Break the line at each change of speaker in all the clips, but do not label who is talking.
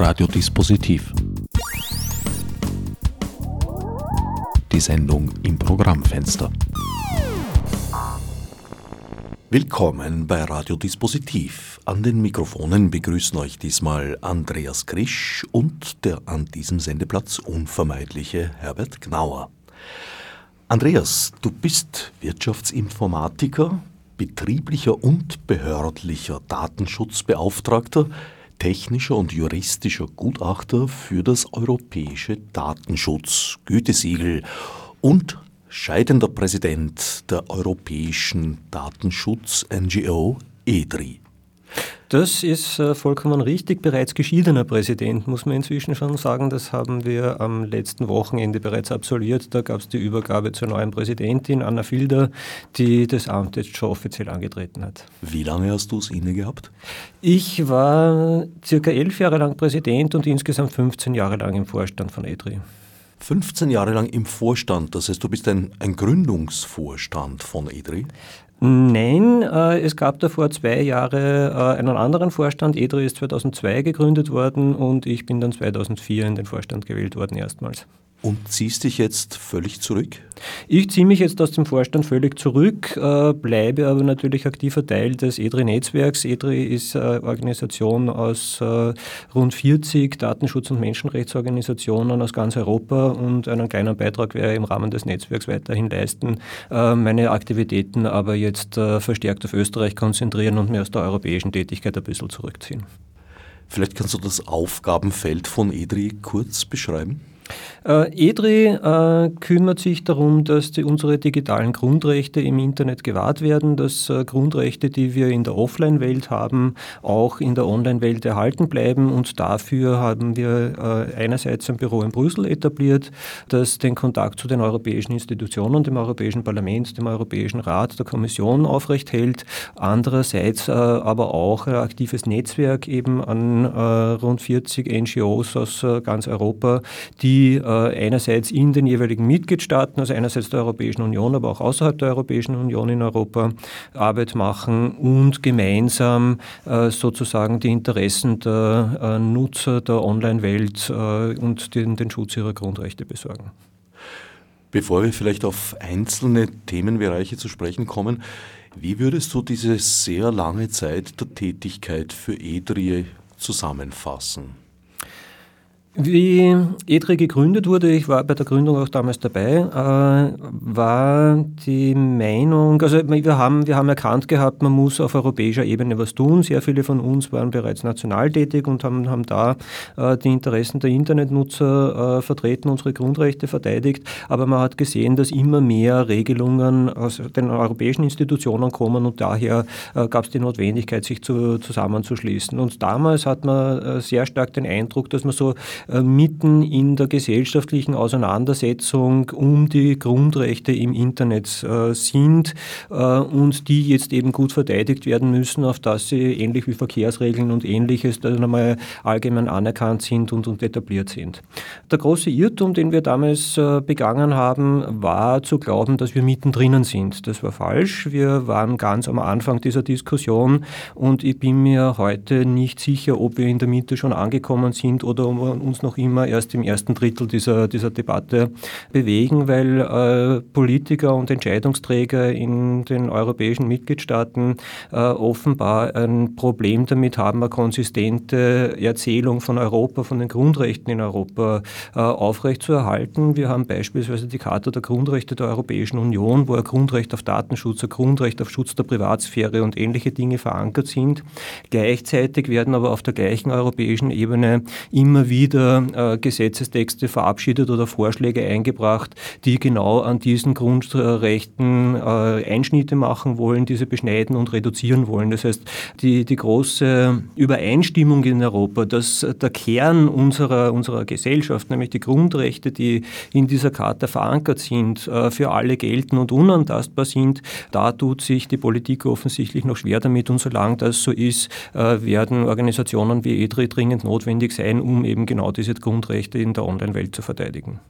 Radiodispositiv. Die Sendung im Programmfenster. Willkommen bei Radiodispositiv. An den Mikrofonen begrüßen euch diesmal Andreas Krisch und der an diesem Sendeplatz unvermeidliche Herbert Gnauer. Andreas, du bist Wirtschaftsinformatiker, betrieblicher und behördlicher Datenschutzbeauftragter, technischer und juristischer Gutachter für das europäische Datenschutz-Gütesiegel und scheidender Präsident der europäischen Datenschutz-NGO EDRI.
Das ist äh, vollkommen richtig. Bereits geschiedener Präsident, muss man inzwischen schon sagen. Das haben wir am letzten Wochenende bereits absolviert. Da gab es die Übergabe zur neuen Präsidentin, Anna Filder, die das Amt jetzt schon offiziell angetreten hat.
Wie lange hast du es inne gehabt?
Ich war circa elf Jahre lang Präsident und insgesamt 15 Jahre lang im Vorstand von EDRI.
15 Jahre lang im Vorstand, das heißt, du bist ein, ein Gründungsvorstand von EDRI?
Nein, äh, es gab davor zwei Jahre äh, einen anderen Vorstand. EDRI ist 2002 gegründet worden und ich bin dann 2004 in den Vorstand gewählt worden erstmals.
Und ziehst dich jetzt völlig zurück?
Ich ziehe mich jetzt aus dem Vorstand völlig zurück, äh, bleibe aber natürlich aktiver Teil des EDRI-Netzwerks. EDRI ist eine Organisation aus äh, rund 40 Datenschutz- und Menschenrechtsorganisationen aus ganz Europa und einen kleinen Beitrag werde ich im Rahmen des Netzwerks weiterhin leisten, äh, meine Aktivitäten aber jetzt verstärkt auf Österreich konzentrieren und mir aus der europäischen Tätigkeit ein bisschen zurückziehen.
Vielleicht kannst du das Aufgabenfeld von EDRI kurz beschreiben?
Äh, EDRI äh, kümmert sich darum, dass die, unsere digitalen Grundrechte im Internet gewahrt werden, dass äh, Grundrechte, die wir in der Offline-Welt haben, auch in der Online-Welt erhalten bleiben. Und dafür haben wir äh, einerseits ein Büro in Brüssel etabliert, das den Kontakt zu den europäischen Institutionen, dem Europäischen Parlament, dem Europäischen Rat, der Kommission aufrecht hält. Andererseits äh, aber auch ein aktives Netzwerk eben an äh, rund 40 NGOs aus ganz Europa, die einerseits in den jeweiligen Mitgliedstaaten, also einerseits der Europäischen Union, aber auch außerhalb der Europäischen Union in Europa Arbeit machen und gemeinsam äh, sozusagen die Interessen der äh, Nutzer der Online-Welt äh, und den, den Schutz ihrer Grundrechte besorgen.
Bevor wir vielleicht auf einzelne Themenbereiche zu sprechen kommen, wie würdest du diese sehr lange Zeit der Tätigkeit für EDRI zusammenfassen?
Wie EDRE gegründet wurde, ich war bei der Gründung auch damals dabei, äh, war die Meinung, also wir haben, wir haben erkannt gehabt, man muss auf europäischer Ebene was tun. Sehr viele von uns waren bereits national tätig und haben, haben da äh, die Interessen der Internetnutzer äh, vertreten, unsere Grundrechte verteidigt. Aber man hat gesehen, dass immer mehr Regelungen aus den europäischen Institutionen kommen und daher gab es die Notwendigkeit, sich zu, zusammenzuschließen. Und damals hat man sehr stark den Eindruck, dass man so mitten in der gesellschaftlichen Auseinandersetzung um die Grundrechte im Internet äh, sind äh, und die jetzt eben gut verteidigt werden müssen, auf dass sie ähnlich wie Verkehrsregeln und ähnliches dann einmal allgemein anerkannt sind und, und etabliert sind. Der große Irrtum, den wir damals begangen haben, war zu glauben, dass wir mittendrin sind. Das war falsch. Wir waren ganz am Anfang dieser Diskussion und ich bin mir heute nicht sicher, ob wir in der Mitte schon angekommen sind oder uns uns noch immer erst im ersten Drittel dieser, dieser Debatte bewegen, weil äh, Politiker und Entscheidungsträger in den europäischen Mitgliedstaaten äh, offenbar ein Problem damit haben, eine konsistente Erzählung von Europa, von den Grundrechten in Europa äh, aufrechtzuerhalten. Wir haben beispielsweise die Charta der Grundrechte der Europäischen Union, wo ein Grundrecht auf Datenschutz, ein Grundrecht auf Schutz der Privatsphäre und ähnliche Dinge verankert sind. Gleichzeitig werden aber auf der gleichen europäischen Ebene immer wieder äh, Gesetzestexte verabschiedet oder Vorschläge eingebracht, die genau an diesen Grundrechten äh, Einschnitte machen wollen, diese beschneiden und reduzieren wollen. Das heißt, die, die große Übereinstimmung in Europa, dass der Kern unserer, unserer Gesellschaft, nämlich die Grundrechte, die in dieser Charta verankert sind, äh, für alle gelten und unantastbar sind, da tut sich die Politik offensichtlich noch schwer damit. Und solange das so ist, äh, werden Organisationen wie EDRI dringend notwendig sein, um eben genau diese Grundrechte in der Online-Welt zu verteidigen.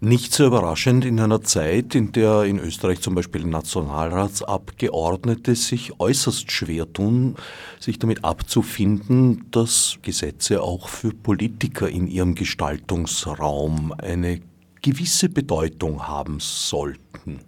Nicht so überraschend in einer Zeit, in der in Österreich zum Beispiel Nationalratsabgeordnete sich äußerst schwer tun, sich damit abzufinden, dass Gesetze auch für Politiker in ihrem Gestaltungsraum eine gewisse Bedeutung haben sollten.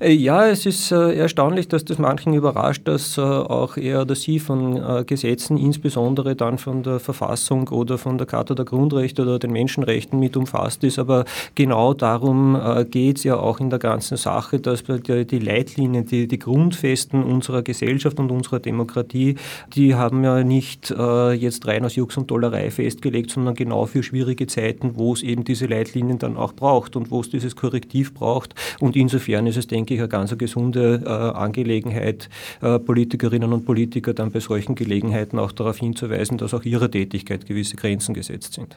Äh, ja, es ist äh, erstaunlich, dass das manchen überrascht, dass äh, auch er oder sie von Gesetzen, insbesondere dann von der Verfassung oder von der Charta der Grundrechte oder den Menschenrechten mit umfasst ist. Aber genau darum geht es ja auch in der ganzen Sache, dass die Leitlinien, die, die Grundfesten unserer Gesellschaft und unserer Demokratie, die haben ja nicht jetzt rein aus Jux und Dollerei festgelegt, sondern genau für schwierige Zeiten, wo es eben diese Leitlinien dann auch braucht und wo es dieses Korrektiv braucht. Und insofern ist es denke ich, eine ganz gesunde äh, Angelegenheit, äh, Politikerinnen und Politiker dann bei solchen Gelegenheiten auch darauf hinzuweisen, dass auch ihrer Tätigkeit gewisse Grenzen gesetzt sind.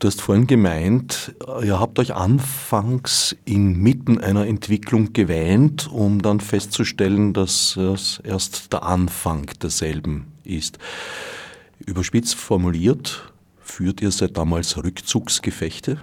Du hast vorhin gemeint, ihr habt euch anfangs inmitten einer Entwicklung gewähnt, um dann festzustellen, dass es erst der Anfang derselben ist. Überspitzt formuliert, führt ihr seit damals Rückzugsgefechte?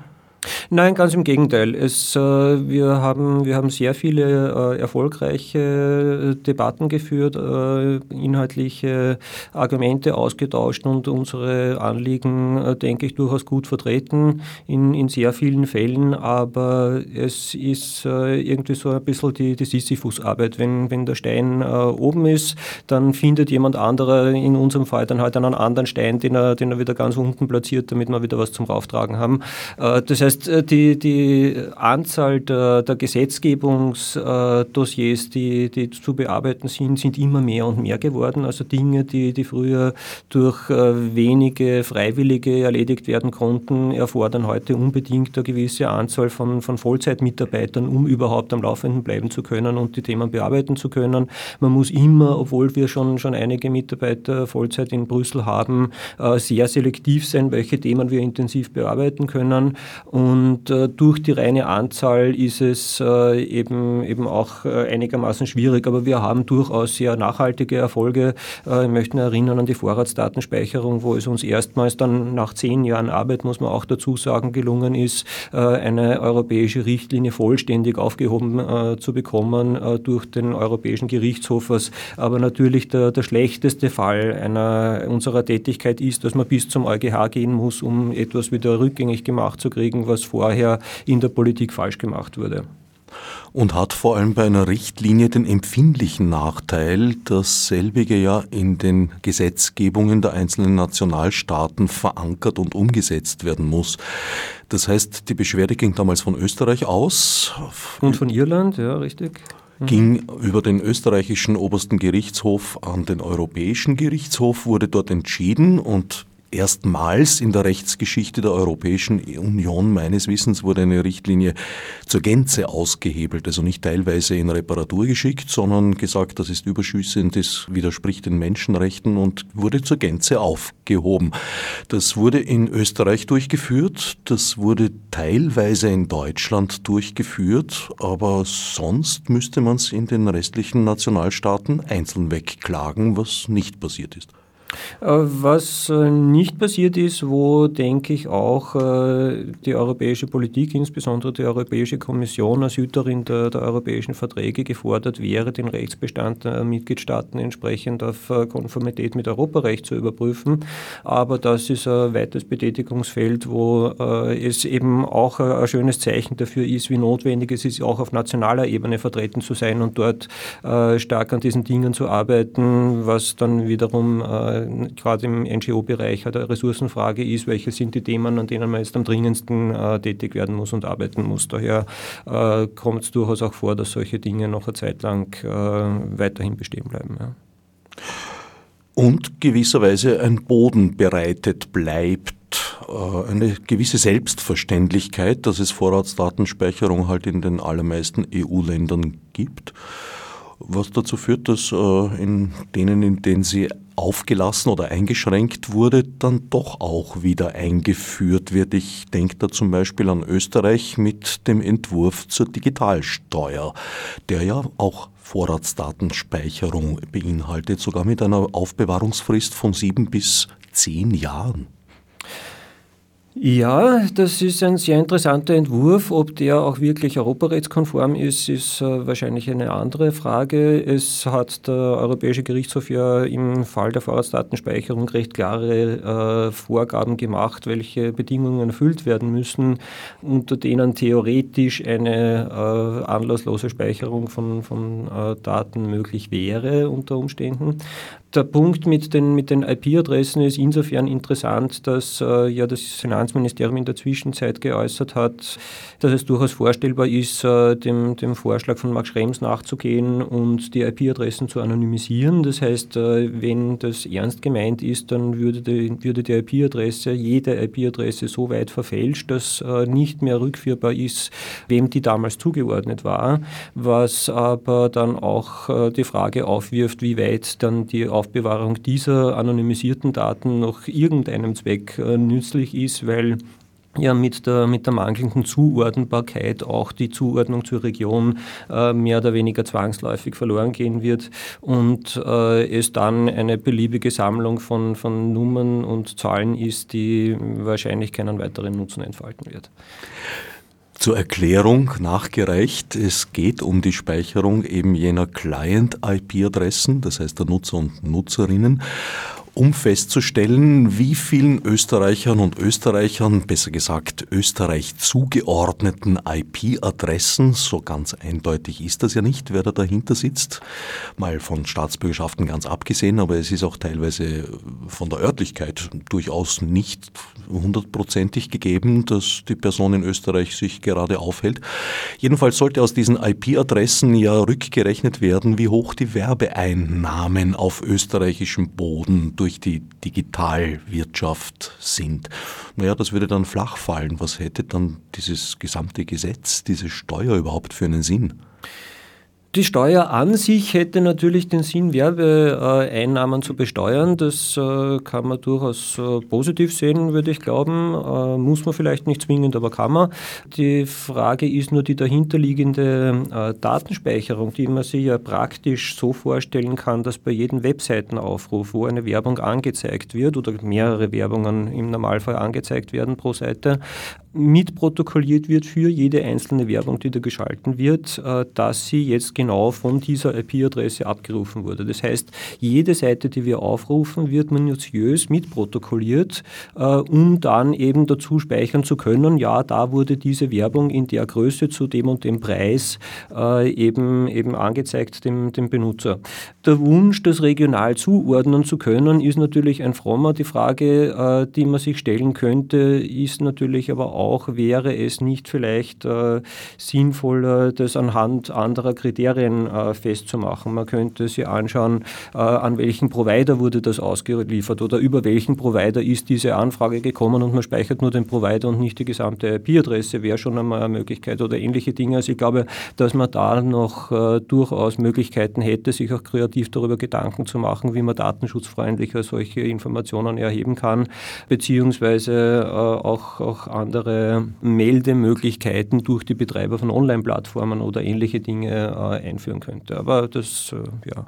Nein, ganz im Gegenteil. Es, äh, wir, haben, wir haben sehr viele äh, erfolgreiche äh, Debatten geführt, äh, inhaltliche Argumente ausgetauscht und unsere Anliegen, äh, denke ich, durchaus gut vertreten in, in sehr vielen Fällen. Aber es ist äh, irgendwie so ein bisschen die, die Sisyphus-Arbeit. Wenn, wenn der Stein oben ist, dann findet jemand anderer, in unserem Fall dann halt einen anderen Stein, den er, den er wieder ganz unten platziert, damit wir wieder was zum Rauftragen haben. das heißt, heißt, äh, die, die Anzahl der, der Gesetzgebungsdossiers, die, die zu bearbeiten sind, sind immer mehr und mehr geworden. Also Dinge, die, die früher durch äh, wenige Freiwillige erledigt werden konnten, erfordern heute unbedingt eine gewisse Anzahl von, von Vollzeitmitarbeitern, um überhaupt am Laufenden bleiben zu können und die Themen bearbeiten zu können. Man muss immer, obwohl wir schon, schon einige Mitarbeiter Vollzeit in Brüssel haben, äh, sehr selektiv sein, welche Themen wir intensiv bearbeiten können. Und und äh, durch die reine Anzahl ist es äh, eben, eben auch äh, einigermaßen schwierig. Aber wir haben durchaus sehr nachhaltige Erfolge. Äh, ich möchte erinnern an die Vorratsdatenspeicherung, wo es uns erstmals dann nach zehn Jahren Arbeit, muss man auch dazu sagen, gelungen ist, äh, eine europäische Richtlinie vollständig aufgehoben äh, zu bekommen durch den Europäischen Gerichtshof. Was aber natürlich der, der schlechteste Fall einer unserer Tätigkeit ist, dass man bis zum EuGH gehen muss, um etwas wieder rückgängig gemacht zu kriegen, was vorher in der Politik falsch gemacht wurde
und hat vor allem bei einer Richtlinie den empfindlichen Nachteil, dass selbige ja in den Gesetzgebungen der einzelnen Nationalstaaten verankert und umgesetzt werden muss. Das heißt, die Beschwerde ging damals von Österreich aus.
Und von Irland, ja, richtig
mhm. ging über den österreichischen obersten Gerichtshof an den Europäischen Gerichtshof, wurde dort entschieden und Erstmals in der Rechtsgeschichte der Europäischen Union meines Wissens wurde eine Richtlinie zur Gänze ausgehebelt, also nicht teilweise in Reparatur geschickt, sondern gesagt, das ist überschüssend, das widerspricht den Menschenrechten und wurde zur Gänze aufgehoben. Das wurde in Österreich durchgeführt, das wurde teilweise in Deutschland durchgeführt, aber sonst müsste man es in den restlichen Nationalstaaten einzeln wegklagen, was nicht passiert ist.
Äh, was äh, nicht passiert ist, wo, denke ich, auch äh, die europäische Politik, insbesondere die Europäische Kommission als Hüterin der, der europäischen Verträge gefordert wäre, den Rechtsbestand der Mitgliedstaaten entsprechend auf Konformität mit Europarecht zu überprüfen. Aber das ist ein weites Betätigungsfeld, wo es eben auch ein schönes Zeichen dafür ist, wie notwendig es ist, auch auf nationaler Ebene vertreten zu sein und dort stark an diesen Dingen zu arbeiten, was dann wiederum gerade im NGO-Bereich eine Ressourcenfrage ist, welche sind die Themen, an denen man jetzt am dringendsten äh, tätig werden muss und arbeiten muss. Daher äh, kommt es durchaus auch vor, dass solche Dinge noch eine Zeit lang äh, weiterhin bestehen bleiben. Ja.
Und gewisserweise ein Boden bereitet bleibt äh, eine gewisse Selbstverständlichkeit, dass es Vorratsdatenspeicherung halt in den allermeisten EU-Ländern gibt was dazu führt, dass äh, in denen, in denen sie aufgelassen oder eingeschränkt wurde, dann doch auch wieder eingeführt wird. Ich denke da zum Beispiel an Österreich mit dem Entwurf zur Digitalsteuer, der ja auch Vorratsdatenspeicherung beinhaltet, sogar mit einer Aufbewahrungsfrist von sieben bis zehn Jahren.
Ja, das ist ein sehr interessanter Entwurf. Ob der auch wirklich europarechtskonform ist, ist äh, wahrscheinlich eine andere Frage. Es hat der Europäische Gerichtshof ja im Fall der Vorratsdatenspeicherung recht klare äh, Vorgaben gemacht, welche Bedingungen erfüllt werden müssen, unter denen theoretisch eine äh, anlasslose Speicherung von, von äh, Daten möglich wäre unter Umständen. Der Punkt mit den, mit den IP-Adressen ist insofern interessant, dass äh, ja das Finanzministerium in der Zwischenzeit geäußert hat, dass es durchaus vorstellbar ist, äh, dem, dem Vorschlag von Max Schrems nachzugehen und die IP-Adressen zu anonymisieren. Das heißt, äh, wenn das ernst gemeint ist, dann würde die, würde die IP-Adresse, jede IP-Adresse so weit verfälscht, dass äh, nicht mehr rückführbar ist, wem die damals zugeordnet war, was aber dann auch die Frage aufwirft, wie weit dann die Auf Aufbewahrung dieser anonymisierten Daten noch irgendeinem Zweck nützlich ist, weil ja mit der, mit der mangelnden Zuordnbarkeit auch die Zuordnung zur Region äh, mehr oder weniger zwangsläufig verloren gehen wird und äh, es dann eine beliebige Sammlung von, von Nummern und Zahlen ist, die wahrscheinlich keinen weiteren Nutzen entfalten wird.
Zur Erklärung nachgereicht, es geht um die Speicherung eben jener Client-IP-Adressen, das heißt der Nutzer und Nutzerinnen um festzustellen, wie vielen Österreichern und Österreichern, besser gesagt Österreich zugeordneten IP-Adressen, so ganz eindeutig ist das ja nicht, wer da dahinter sitzt, mal von Staatsbürgerschaften ganz abgesehen, aber es ist auch teilweise von der Örtlichkeit durchaus nicht hundertprozentig gegeben, dass die Person in Österreich sich gerade aufhält. Jedenfalls sollte aus diesen IP-Adressen ja rückgerechnet werden, wie hoch die Werbeeinnahmen auf österreichischem Boden durch die Digitalwirtschaft sind. Naja, das würde dann flach fallen. Was hätte dann dieses gesamte Gesetz, diese Steuer überhaupt für einen Sinn?
Die Steuer an sich hätte natürlich den Sinn, Werbeeinnahmen zu besteuern. Das äh, kann man durchaus äh, positiv sehen, würde ich glauben. Äh, muss man vielleicht nicht zwingend, aber kann man. Die Frage ist nur die dahinterliegende Datenspeicherung, die man sich ja praktisch so vorstellen kann, dass bei jedem Webseitenaufruf, wo eine Werbung angezeigt wird oder mehrere Werbungen im Normalfall angezeigt werden pro Seite, mitprotokolliert wird für jede einzelne Werbung, die da geschalten wird, dass sie jetzt genau von dieser IP-Adresse abgerufen wurde. Das heißt, jede Seite, die wir aufrufen, wird minutiös mitprotokolliert, äh, um dann eben dazu speichern zu können, ja, da wurde diese Werbung in der Größe zu dem und dem Preis äh, eben, eben angezeigt dem, dem Benutzer. Der Wunsch, das regional zuordnen zu können, ist natürlich ein frommer. Die Frage, äh, die man sich stellen könnte, ist natürlich aber auch, wäre es nicht vielleicht äh, sinnvoller, das anhand anderer Kriterien Kriterien äh, festzumachen. Man könnte sich anschauen, äh, an welchen Provider wurde das ausgeliefert oder über welchen Provider ist diese Anfrage gekommen und man speichert nur den Provider und nicht die gesamte IP-Adresse, wäre schon einmal eine Möglichkeit oder ähnliche Dinge. Also ich glaube, dass man da noch äh, durchaus Möglichkeiten hätte, sich auch kreativ darüber Gedanken zu machen, wie man datenschutzfreundlicher solche Informationen erheben kann, beziehungsweise äh, auch, auch andere Meldemöglichkeiten durch die Betreiber von Online-Plattformen oder ähnliche Dinge äh, einführen könnte. Aber das, äh, ja.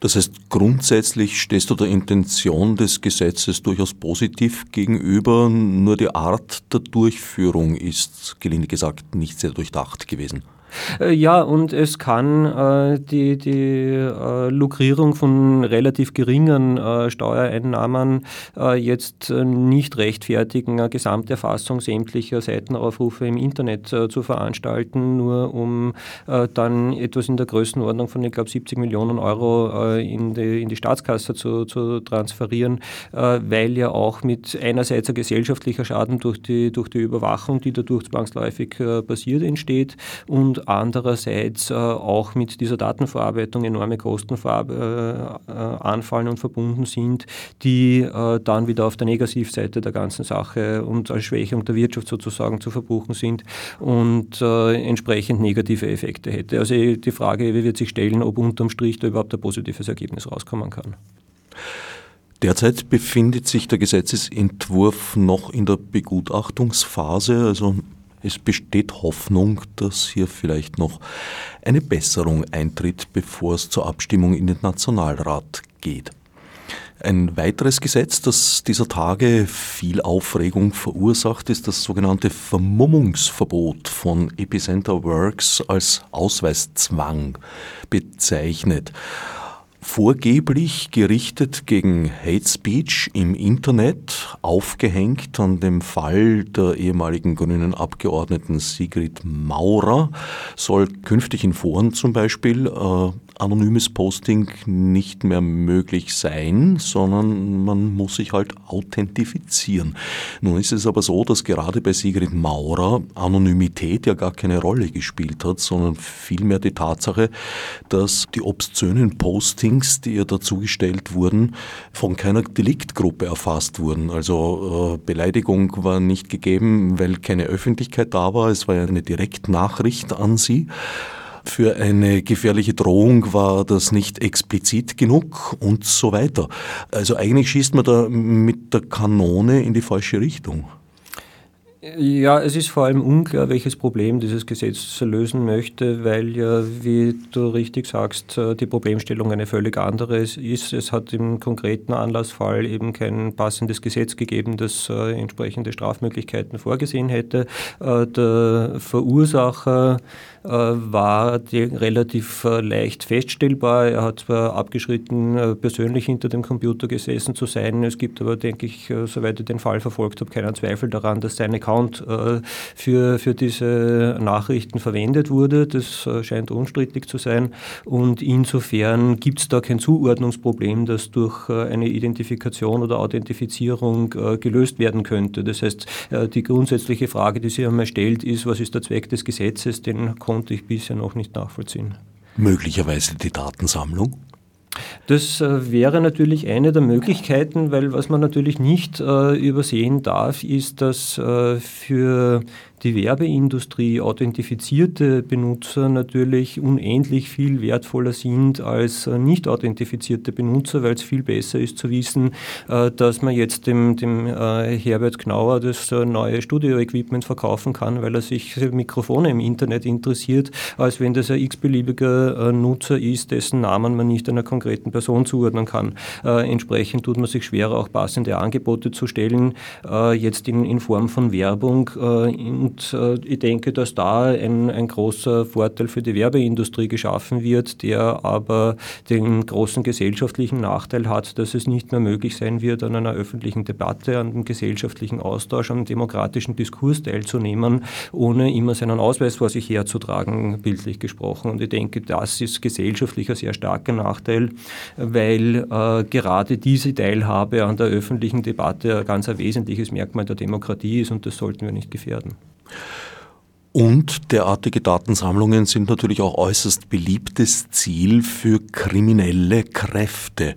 Das heißt, grundsätzlich stehst du der Intention des Gesetzes durchaus positiv gegenüber, nur die Art der Durchführung ist, gelinde gesagt, nicht sehr durchdacht gewesen.
Äh, ja, und es kann äh, die, die äh, Lukrierung von relativ geringen äh, Steuereinnahmen äh, jetzt äh, nicht rechtfertigen, eine Gesamterfassung sämtlicher Seitenaufrufe im Internet zu veranstalten, nur um dann etwas in der Größenordnung von, ich glaube, 70 Millionen Euro in, die, in die Staatskasse zu, zu transferieren, weil ja auch mit einerseits ein gesellschaftlicher Schaden durch die, durch die Überwachung, die dadurch zwangsläufig passiert, entsteht und andererseits äh, auch mit dieser Datenverarbeitung enorme Kosten äh, anfallen und verbunden sind, die äh, dann wieder auf der Negativseite der ganzen Sache und als Schwächung der Wirtschaft sozusagen zu verbuchen sind und entsprechend negative Effekte hätte. Also die Frage wie wird sich stellen, ob unterm Strich da überhaupt ein positives Ergebnis rauskommen kann.
Derzeit befindet sich der Gesetzesentwurf noch in der Begutachtungsphase, also es besteht Hoffnung, dass hier vielleicht noch eine Besserung eintritt, bevor es zur Abstimmung in den Nationalrat geht. Ein weiteres Gesetz, das dieser Tage viel Aufregung verursacht, ist das sogenannte Vermummungsverbot von Epicenter Works als Ausweiszwang bezeichnet vorgeblich gerichtet gegen Hate Speech im Internet, aufgehängt an dem Fall der ehemaligen grünen Abgeordneten Sigrid Maurer, soll künftig in Foren zum Beispiel äh, anonymes Posting nicht mehr möglich sein, sondern man muss sich halt authentifizieren. Nun ist es aber so, dass gerade bei Sigrid Maurer Anonymität ja gar keine Rolle gespielt hat, sondern vielmehr die Tatsache, dass die obszönen Postings, die ihr dazugestellt wurden, von keiner Deliktgruppe erfasst wurden. Also äh, Beleidigung war nicht gegeben, weil keine Öffentlichkeit da war. Es war ja eine Direktnachricht an sie. Für eine gefährliche Drohung war das nicht explizit genug und so weiter. Also eigentlich schießt man da mit der Kanone in die falsche Richtung.
Ja, es ist vor allem unklar, welches Problem dieses Gesetz lösen möchte, weil ja, wie du richtig sagst, äh, die Problemstellung eine völlig andere ist. Es hat im konkreten Anlassfall eben kein passendes Gesetz gegeben, das äh, entsprechende Strafmöglichkeiten vorgesehen hätte. Äh, der Verursacher war relativ leicht feststellbar. Er hat zwar abgeschritten, persönlich hinter dem Computer gesessen zu sein. Es gibt aber, denke ich, soweit ich den Fall verfolgt habe, keinen Zweifel daran, dass seine Account äh, für, für diese Nachrichten verwendet wurde. Das äh, scheint unstrittig zu sein. Und insofern gibt es da kein Zuordnungsproblem, das durch äh, eine Identifikation oder Authentifizierung gelöst werden könnte. Das heißt, die grundsätzliche Frage, die sich einmal stellt, ist, was ist der Zweck des Gesetzes? Den konnte ich bisher noch nicht nachvollziehen.
Möglicherweise die Datensammlung?
Das äh, wäre natürlich eine der Möglichkeiten, weil was man natürlich nicht äh, übersehen darf, ist, dass äh, für die Werbeindustrie authentifizierte Benutzer natürlich unendlich viel wertvoller sind als äh, nicht authentifizierte Benutzer, weil es viel besser ist zu wissen, äh, dass man jetzt dem, dem äh, Herbert Knauer das neue Studio-Equipment verkaufen kann, weil er sich Mikrofone im Internet interessiert, als wenn das ein x-beliebiger Nutzer ist, dessen Namen man nicht einer konkreten Person zuordnen kann. Entsprechend tut man sich schwerer, auch passende Angebote zu stellen, jetzt in, in Form von Werbung. Und äh, ich denke, dass da ein, ein großer Vorteil für die Werbeindustrie geschaffen wird, der aber den großen gesellschaftlichen Nachteil hat, dass es nicht mehr möglich sein wird, an einer öffentlichen Debatte, an einem gesellschaftlichen Austausch, an einem demokratischen Diskurs teilzunehmen, ohne immer seinen Ausweis vor sich herzutragen, bildlich gesprochen. Und ich denke, das ist gesellschaftlich ein sehr starker Nachteil, weil äh, gerade diese Teilhabe an der öffentlichen Debatte ein ganz ein wesentliches Merkmal der Demokratie ist und das sollten wir nicht gefährden.
Und derartige Datensammlungen sind natürlich auch äußerst beliebtes Ziel für kriminelle Kräfte.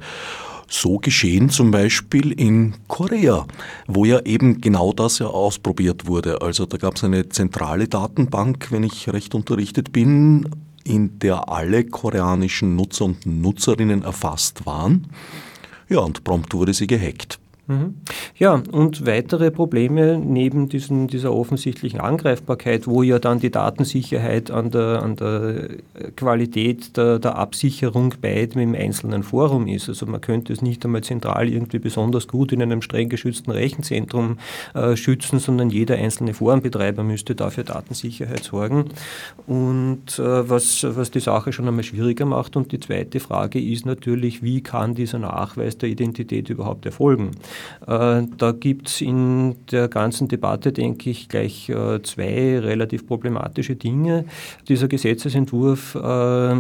So geschehen zum Beispiel in Korea, wo ja eben genau das ja ausprobiert wurde. Also da gab es eine zentrale Datenbank, wenn ich recht unterrichtet bin, in der alle koreanischen Nutzer und Nutzerinnen erfasst waren. Ja, und prompt wurde sie gehackt.
Mhm. Ja, und weitere Probleme neben diesen, dieser offensichtlichen Angreifbarkeit, wo ja dann die Datensicherheit an der, an der Qualität der, der Absicherung bei dem einzelnen Forum ist. Also man könnte es nicht einmal zentral irgendwie besonders gut in einem streng geschützten Rechenzentrum äh, schützen, sondern jeder einzelne Forenbetreiber müsste dafür Datensicherheit sorgen. Und äh, was, was die Sache schon einmal schwieriger macht. Und die zweite Frage ist natürlich, wie kann dieser Nachweis der Identität überhaupt erfolgen? Äh, da gibt es in der ganzen Debatte, denke ich, gleich äh, zwei relativ problematische Dinge. Dieser Gesetzesentwurf äh,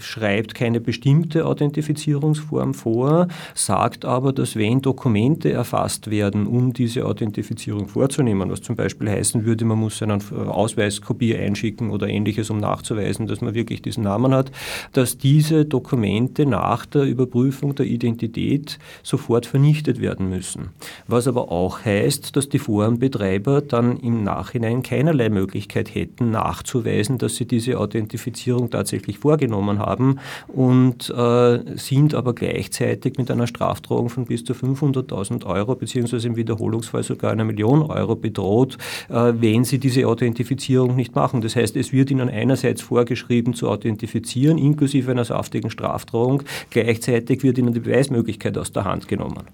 schreibt keine bestimmte Authentifizierungsform vor, sagt aber, dass wenn Dokumente erfasst werden, um diese Authentifizierung vorzunehmen, was zum Beispiel heißen würde, man muss einen Ausweiskopie einschicken oder ähnliches, um nachzuweisen, dass man wirklich diesen Namen hat, dass diese Dokumente nach der Überprüfung der Identität sofort vernichtet werden müssen. Was aber auch heißt, dass die Forenbetreiber dann im Nachhinein keinerlei Möglichkeit hätten, nachzuweisen, dass sie diese Authentifizierung tatsächlich vorgenommen haben und äh, sind aber gleichzeitig mit einer Strafdrohung von bis zu 500.000 Euro beziehungsweise im Wiederholungsfall sogar einer Million Euro bedroht, äh, wenn sie diese Authentifizierung nicht machen. Das heißt, es wird ihnen einerseits vorgeschrieben zu authentifizieren, inklusive einer saftigen Strafdrohung, gleichzeitig wird ihnen die Beweismöglichkeit aus der Hand genommen.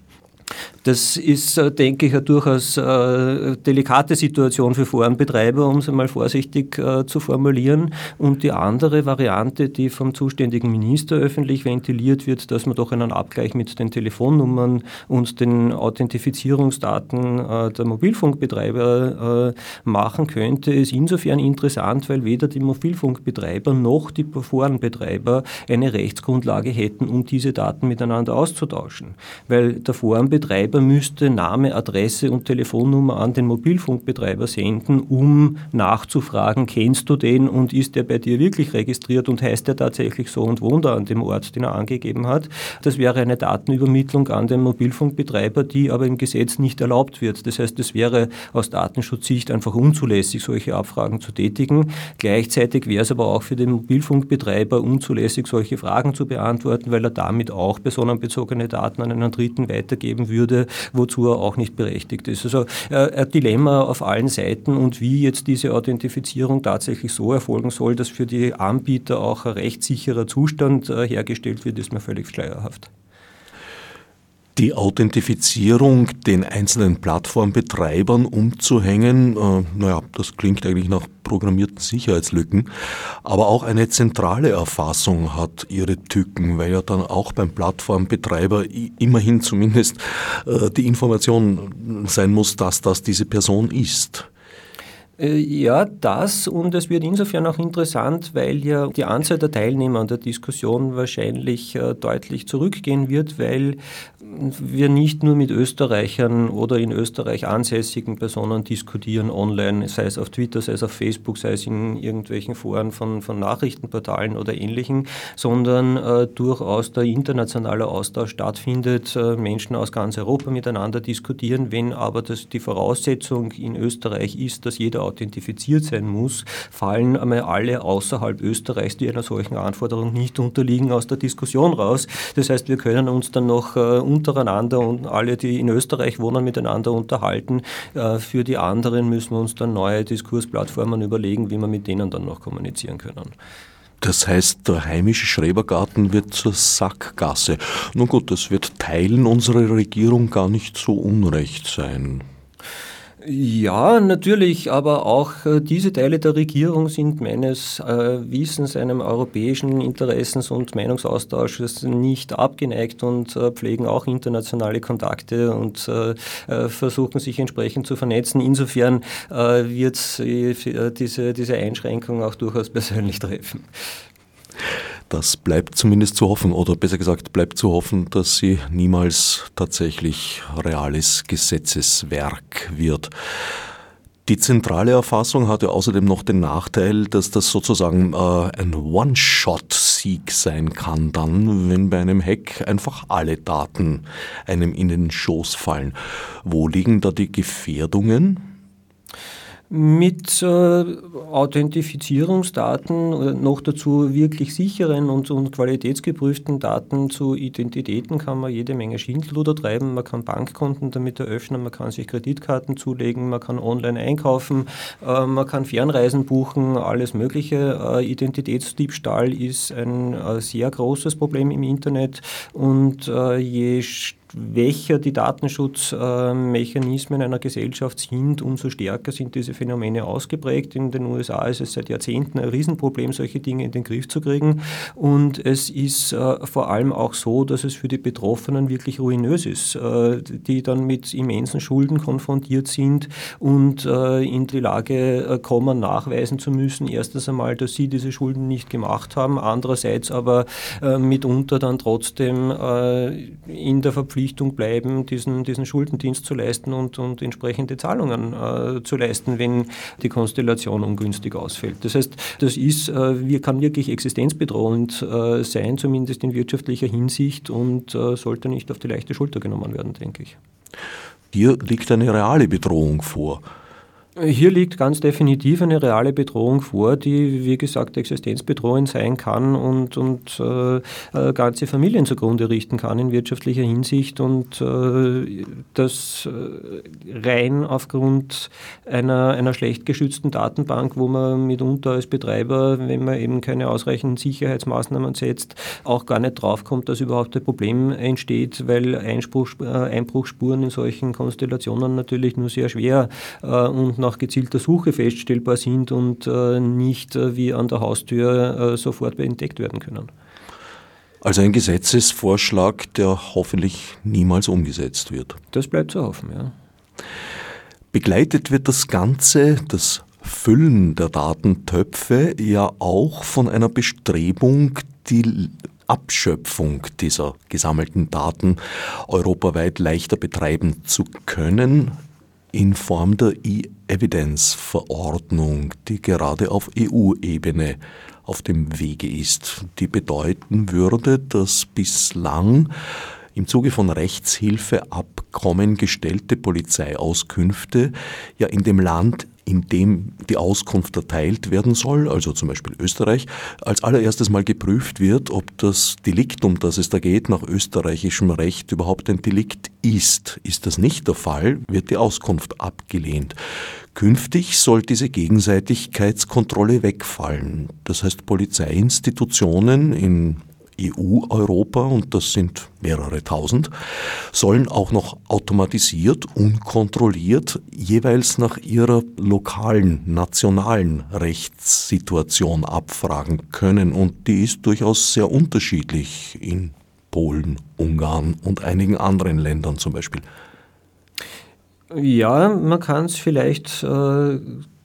Das ist, äh, denke ich, eine durchaus äh, delikate Situation für Forenbetreiber, um es einmal vorsichtig äh, zu formulieren. Und die andere Variante, die vom zuständigen Minister öffentlich ventiliert wird, dass man doch einen Abgleich mit den Telefonnummern und den Authentifizierungsdaten der Mobilfunkbetreiber machen könnte, ist insofern interessant, weil weder die Mobilfunkbetreiber noch die Forenbetreiber eine Rechtsgrundlage hätten, um diese Daten miteinander auszutauschen. Weil der Forenbetreiber Betreiber müsste Name, Adresse und Telefonnummer an den Mobilfunkbetreiber senden, um nachzufragen, kennst du den und ist der bei dir wirklich registriert und heißt er tatsächlich so und wohnt er an dem Ort, den er angegeben hat. Das wäre eine Datenübermittlung an den Mobilfunkbetreiber, die aber im Gesetz nicht erlaubt wird. Das heißt, es wäre aus Datenschutzsicht einfach unzulässig, solche Abfragen zu tätigen. Gleichzeitig wäre es aber auch für den Mobilfunkbetreiber unzulässig, solche Fragen zu beantworten, weil er damit auch personenbezogene Daten an einen Dritten weitergeben würde, wozu er auch nicht berechtigt ist. Also äh, ein Dilemma auf allen Seiten und wie jetzt diese Authentifizierung tatsächlich so erfolgen soll, dass für die Anbieter auch ein rechtssicherer Zustand äh, hergestellt wird, ist mir völlig schleierhaft
die Authentifizierung den einzelnen Plattformbetreibern umzuhängen, äh, naja, das klingt eigentlich nach programmierten Sicherheitslücken, aber auch eine zentrale Erfassung hat ihre Tücken, weil ja dann auch beim Plattformbetreiber immerhin zumindest äh, die Information sein muss, dass das diese Person ist.
Äh, ja, das und es wird insofern auch interessant, weil ja die Anzahl der Teilnehmer an der Diskussion wahrscheinlich äh, deutlich zurückgehen wird, weil wir nicht nur mit Österreichern oder in Österreich ansässigen Personen diskutieren online, sei es auf Twitter, sei es auf Facebook, sei es in irgendwelchen Foren von, von Nachrichtenportalen oder ähnlichen, sondern äh, durchaus der internationale Austausch stattfindet, äh, Menschen aus ganz Europa miteinander diskutieren. Wenn aber das, die Voraussetzung in Österreich ist, dass jeder authentifiziert sein muss, fallen einmal alle außerhalb Österreichs, die einer solchen Anforderung nicht unterliegen, aus der Diskussion raus. Das heißt, wir können uns dann noch äh, untereinander und alle, die in Österreich wohnen, miteinander unterhalten. Äh, für die anderen müssen wir uns dann neue Diskursplattformen überlegen, wie wir mit denen dann noch kommunizieren können.
Das heißt, der heimische Schrebergarten wird zur Sackgasse. Nun gut, das wird Teilen unserer Regierung gar nicht so unrecht sein.
Ja, natürlich, aber auch äh, diese Teile der Regierung sind meines äh, Wissens einem europäischen Interessens- und Meinungsaustausches nicht abgeneigt und äh, pflegen auch internationale Kontakte und versuchen sich entsprechend zu vernetzen. Insofern wird diese, diese Einschränkung auch durchaus persönlich treffen.
Das bleibt zumindest zu hoffen, oder besser gesagt, bleibt zu hoffen, dass sie niemals tatsächlich reales Gesetzeswerk wird. Die zentrale Erfassung hatte außerdem noch den Nachteil, dass das sozusagen äh, ein One-Shot-Sieg sein kann, dann, wenn bei einem Hack einfach alle Daten einem in den Schoß fallen. Wo liegen da die Gefährdungen?
Mit äh, Authentifizierungsdaten, noch dazu wirklich sicheren und, und, qualitätsgeprüften Daten zu Identitäten kann man jede Menge Schindluder treiben. Man kann Bankkonten damit eröffnen, man kann sich Kreditkarten zulegen, man kann online einkaufen, äh, man kann Fernreisen buchen, alles Mögliche. Äh, Identitätsdiebstahl ist ein äh, sehr großes Problem im Internet und äh, je schwächer die Datenschutzmechanismen einer Gesellschaft sind, umso stärker sind diese Phänomene ausgeprägt. In den USA ist es seit Jahrzehnten ein Riesenproblem, solche Dinge in den Griff zu kriegen. Und es ist äh, vor allem auch so, dass es für die Betroffenen wirklich ruinös ist, äh, die dann mit immensen Schulden konfrontiert sind und äh, in die Lage kommen, nachweisen zu müssen, erstens einmal, dass sie diese Schulden nicht gemacht haben, andererseits aber mitunter dann trotzdem in der Verpflichtung Verpflichtung bleiben, diesen, diesen Schuldendienst zu leisten und, und entsprechende Zahlungen äh, zu leisten, wenn die Konstellation ungünstig ausfällt. Das heißt, das ist, äh, kann wirklich existenzbedrohend äh, sein, zumindest in wirtschaftlicher Hinsicht und äh, sollte nicht auf die leichte Schulter genommen werden, denke ich.
Hier liegt eine reale Bedrohung vor.
Hier liegt ganz definitiv eine reale Bedrohung vor, die, wie gesagt, existenzbedrohend sein kann und, und äh, äh, ganze Familien zugrunde richten kann in wirtschaftlicher Hinsicht und äh, das äh, rein aufgrund einer, einer schlecht geschützten Datenbank, wo man mitunter als Betreiber, wenn man eben keine ausreichenden Sicherheitsmaßnahmen setzt, auch gar nicht draufkommt, dass überhaupt ein Problem entsteht, weil Einspruch, äh, Einbruchspuren in solchen Konstellationen natürlich nur sehr schwer äh, und nach gezielter Suche feststellbar sind und äh, nicht äh, wie an der Haustür äh, sofort entdeckt werden können.
Also ein Gesetzesvorschlag, der hoffentlich niemals umgesetzt wird.
Das bleibt zu hoffen, ja.
Begleitet wird das Ganze, das Füllen der Datentöpfe, ja auch von einer Bestrebung, die Abschöpfung dieser gesammelten Daten europaweit leichter betreiben zu können in Form der E-Evidence-Verordnung, die gerade auf EU-Ebene auf dem Wege ist, die bedeuten würde, dass bislang im Zuge von Rechtshilfeabkommen gestellte Polizeiauskünfte ja in dem Land in dem die Auskunft erteilt werden soll, also zum Beispiel Österreich, als allererstes mal geprüft wird, ob das Delikt, um das es da geht, nach österreichischem Recht überhaupt ein Delikt ist. Ist das nicht der Fall, wird die Auskunft abgelehnt. Künftig soll diese Gegenseitigkeitskontrolle wegfallen. Das heißt, Polizeiinstitutionen in EU-Europa, und das sind mehrere tausend, sollen auch noch automatisiert und kontrolliert jeweils nach ihrer lokalen, nationalen Rechtssituation abfragen können. Und die ist durchaus sehr unterschiedlich in Polen, Ungarn und einigen anderen Ländern zum Beispiel.
Ja, man kann es vielleicht äh,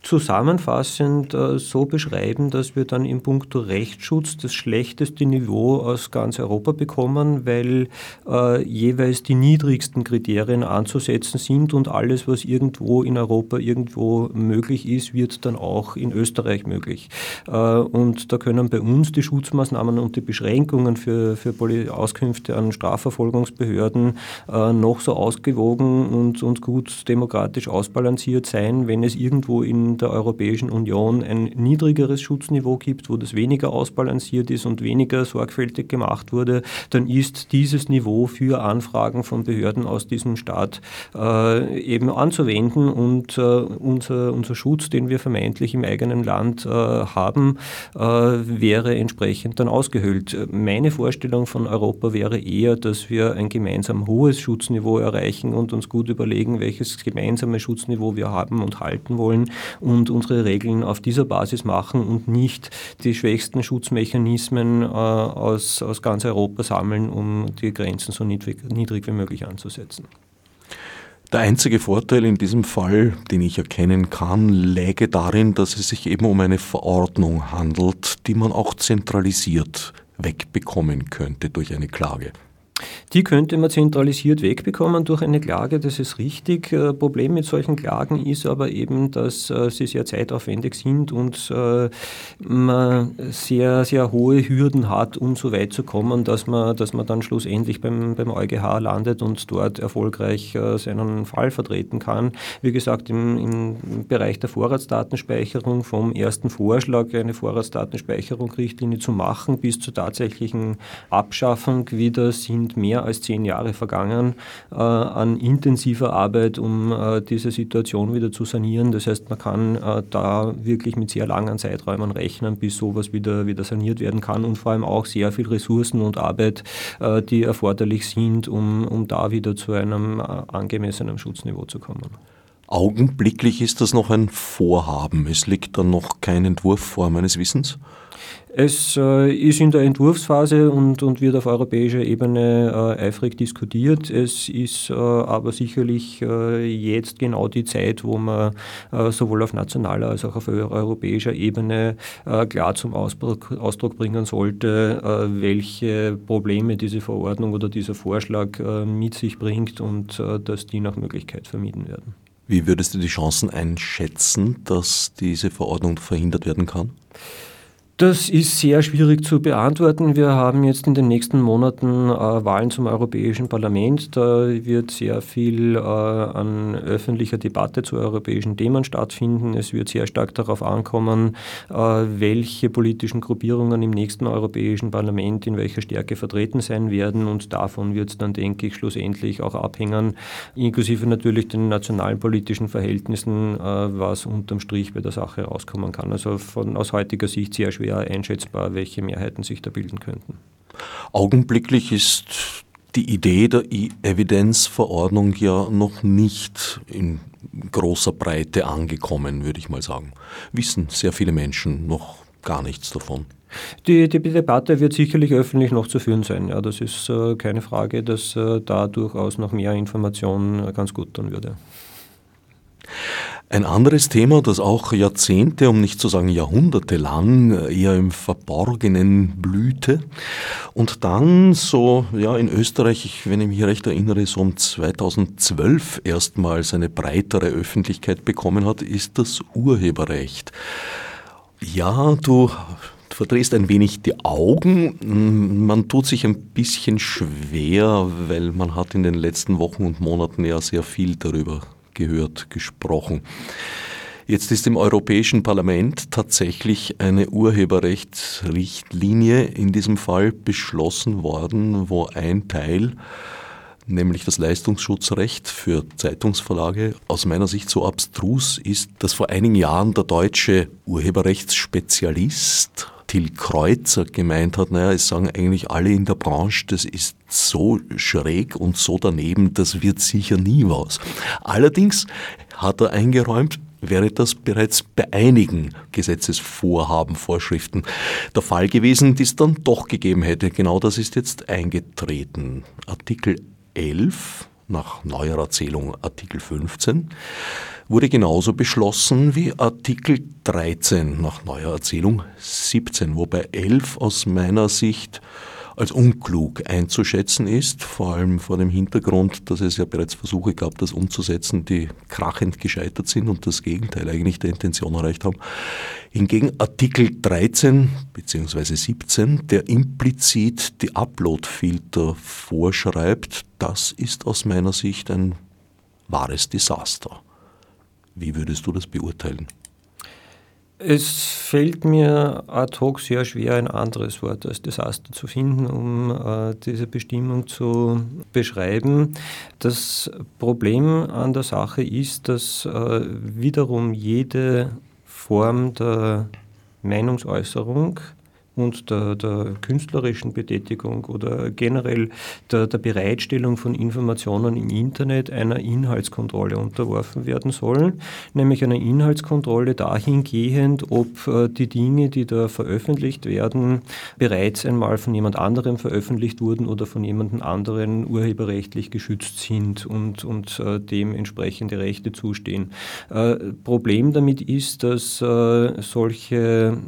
zusammenfassend äh, so beschreiben, dass wir dann im Punkto Rechtsschutz das schlechteste Niveau aus ganz Europa bekommen, weil äh, jeweils die niedrigsten Kriterien anzusetzen sind und alles, was irgendwo in Europa irgendwo möglich ist, wird dann auch in Österreich möglich. Äh, und da können bei uns die Schutzmaßnahmen und die Beschränkungen für, für Auskünfte an Strafverfolgungsbehörden äh, noch so ausgewogen und, und gut demokratisch ausbalanciert sein, wenn es irgendwo in der Europäischen Union ein niedrigeres Schutzniveau gibt, wo das weniger ausbalanciert ist und weniger sorgfältig gemacht wurde, dann ist dieses Niveau für Anfragen von Behörden aus diesem Staat äh, eben anzuwenden und äh, unser, unser Schutz, den wir vermeintlich im eigenen Land äh, haben, äh, wäre entsprechend dann ausgehöhlt. Meine Vorstellung von Europa wäre eher, dass wir ein gemeinsam hohes Schutzniveau erreichen und uns gut überlegen, welches gemeinsame Schutzniveau wir haben und halten wollen und unsere Regeln auf dieser Basis machen und nicht die schwächsten Schutzmechanismen äh, aus, aus ganz Europa sammeln, um die Grenzen so niedrig, niedrig wie möglich anzusetzen.
Der einzige Vorteil in diesem Fall, den ich erkennen kann, läge darin, dass es sich eben um eine Verordnung handelt, die man auch zentralisiert wegbekommen könnte durch eine Klage.
Die könnte man zentralisiert wegbekommen durch eine Klage, das ist richtig. Äh, Problem mit solchen Klagen ist aber eben, dass äh, sie sehr zeitaufwendig sind und äh, man sehr, sehr hohe Hürden hat, um so weit zu kommen, dass man, dass man dann schlussendlich beim, beim EuGH landet und dort erfolgreich seinen Fall vertreten kann. Wie gesagt, im, im Bereich der Vorratsdatenspeicherung vom ersten Vorschlag, eine Vorratsdatenspeicherung-Richtlinie zu machen, bis zur tatsächlichen Abschaffung wieder sind sind mehr als zehn Jahre vergangen äh, an intensiver Arbeit, um äh, diese Situation wieder zu sanieren. Das heißt, man kann äh, da wirklich mit sehr langen Zeiträumen rechnen, bis sowas wieder, wieder saniert werden kann und vor allem auch sehr viel Ressourcen und Arbeit, äh, die erforderlich sind, um, um da wieder zu einem äh, angemessenen Schutzniveau zu kommen.
Augenblicklich ist das noch ein Vorhaben. Es liegt dann noch kein Entwurf vor meines Wissens.
Es äh, ist in der Entwurfsphase und, und wird auf europäischer Ebene äh, eifrig diskutiert. Es ist äh, aber sicherlich äh, jetzt genau die Zeit, wo man äh, sowohl auf nationaler als auch auf europäischer Ebene äh, klar zum Ausdruck, Ausdruck bringen sollte, welche Probleme diese Verordnung oder dieser Vorschlag mit sich bringt und dass die nach Möglichkeit vermieden werden.
Wie würdest du die Chancen einschätzen, dass diese Verordnung verhindert werden kann?
Das ist sehr schwierig zu beantworten. Wir haben jetzt in den nächsten Monaten äh, Wahlen zum Europäischen Parlament. Da wird sehr viel äh, an öffentlicher Debatte zu europäischen Themen stattfinden. Es wird sehr stark darauf ankommen, äh, welche politischen Gruppierungen im nächsten Europäischen Parlament in welcher Stärke vertreten sein werden. Und davon wird es dann, denke ich, schlussendlich auch abhängen, inklusive natürlich den nationalen politischen Verhältnissen, äh, was unterm Strich bei der Sache rauskommen kann. Also von, aus heutiger Sicht sehr schwer schwer einschätzbar, welche Mehrheiten sich da bilden könnten.
Augenblicklich ist die Idee der E-Evidenzverordnung ja noch nicht in großer Breite angekommen, würde ich mal sagen. Wissen sehr viele Menschen noch gar nichts davon.
Die, die Debatte wird sicherlich öffentlich noch zu führen sein. Ja, das ist äh, keine Frage, dass äh, da durchaus noch mehr Information äh, ganz gut tun würde.
Ein anderes Thema, das auch Jahrzehnte, um nicht zu sagen Jahrhunderte lang eher im Verborgenen blühte und dann so, ja, in Österreich, wenn ich mich recht erinnere, so um 2012 erstmals eine breitere Öffentlichkeit bekommen hat, ist das Urheberrecht. Ja, du verdrehst ein wenig die Augen. Man tut sich ein bisschen schwer, weil man hat in den letzten Wochen und Monaten ja sehr viel darüber gehört, gesprochen. Jetzt ist im Europäischen Parlament tatsächlich eine Urheberrechtsrichtlinie in diesem Fall beschlossen worden, wo ein Teil, nämlich das Leistungsschutzrecht für Zeitungsverlage, aus meiner Sicht so abstrus ist, dass vor einigen Jahren der deutsche Urheberrechtsspezialist Till Kreuzer gemeint hat, naja, es sagen eigentlich alle in der Branche, das ist so schräg und so daneben, das wird sicher nie was. Allerdings hat er eingeräumt, wäre das bereits bei einigen Gesetzesvorhaben, Vorschriften der Fall gewesen, die es dann doch gegeben hätte. Genau das ist jetzt eingetreten. Artikel 11 nach neuer Erzählung Artikel 15 wurde genauso beschlossen wie Artikel 13 nach neuer Erzählung 17, wobei 11 aus meiner Sicht als unklug einzuschätzen ist, vor allem vor dem Hintergrund, dass es ja bereits Versuche gab, das umzusetzen, die krachend gescheitert sind und das Gegenteil eigentlich der Intention erreicht haben. Hingegen Artikel 13 bzw. 17, der implizit die Upload-Filter vorschreibt, das ist aus meiner Sicht ein wahres Desaster. Wie würdest du das beurteilen?
Es fällt mir ad hoc sehr schwer, ein anderes Wort als Desaster zu finden, um äh, diese Bestimmung zu beschreiben. Das Problem an der Sache ist, dass äh, wiederum jede Form der Meinungsäußerung und der, der künstlerischen Betätigung oder generell der, der, Bereitstellung von Informationen im Internet einer Inhaltskontrolle unterworfen werden sollen, nämlich einer Inhaltskontrolle dahingehend, ob äh, die Dinge, die da veröffentlicht werden, bereits einmal von jemand anderem veröffentlicht wurden oder von jemand anderen urheberrechtlich geschützt sind und, und äh, dem entsprechende Rechte zustehen. Äh, Problem damit ist, dass solche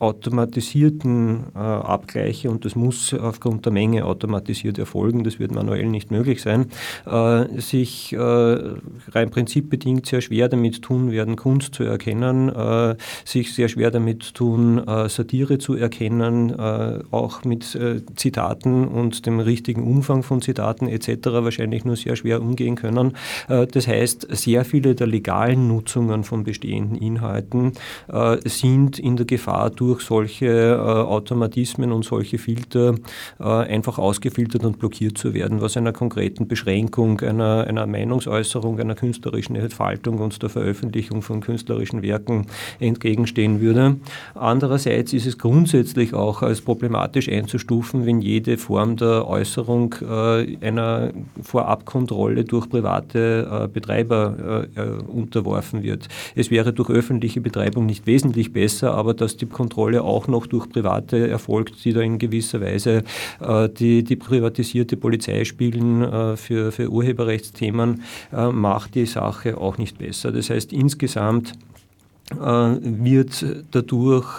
automatisierten äh, Abgleiche und das muss aufgrund der Menge automatisiert erfolgen, das wird manuell nicht möglich sein, äh, sich äh, rein prinzipbedingt sehr schwer damit tun werden, Kunst zu erkennen, äh, sich sehr schwer damit tun, äh, Satire zu erkennen, äh, auch mit Zitaten und dem richtigen Umfang von Zitaten etc. wahrscheinlich nur sehr schwer umgehen können. das heißt, sehr viele der legalen Nutzungen von bestehenden Inhalten sind in der Gefahr durch durch solche äh, Automatismen und solche Filter äh, einfach ausgefiltert und blockiert zu werden, was einer konkreten Beschränkung einer, einer Meinungsäußerung, einer künstlerischen Entfaltung und der Veröffentlichung von künstlerischen Werken entgegenstehen würde. Andererseits ist es grundsätzlich auch als problematisch einzustufen, wenn jede Form der Äußerung äh, einer Vorabkontrolle durch private Betreiber unterworfen wird. Es wäre durch öffentliche Betreibung nicht wesentlich besser, aber dass die Kontrolle Kontrolle auch noch durch Private erfolgt, die da in gewisser Weise äh, die, die privatisierte Polizei spielen äh, für, für Urheberrechtsthemen, äh, macht die Sache auch nicht besser. Das heißt, insgesamt wird dadurch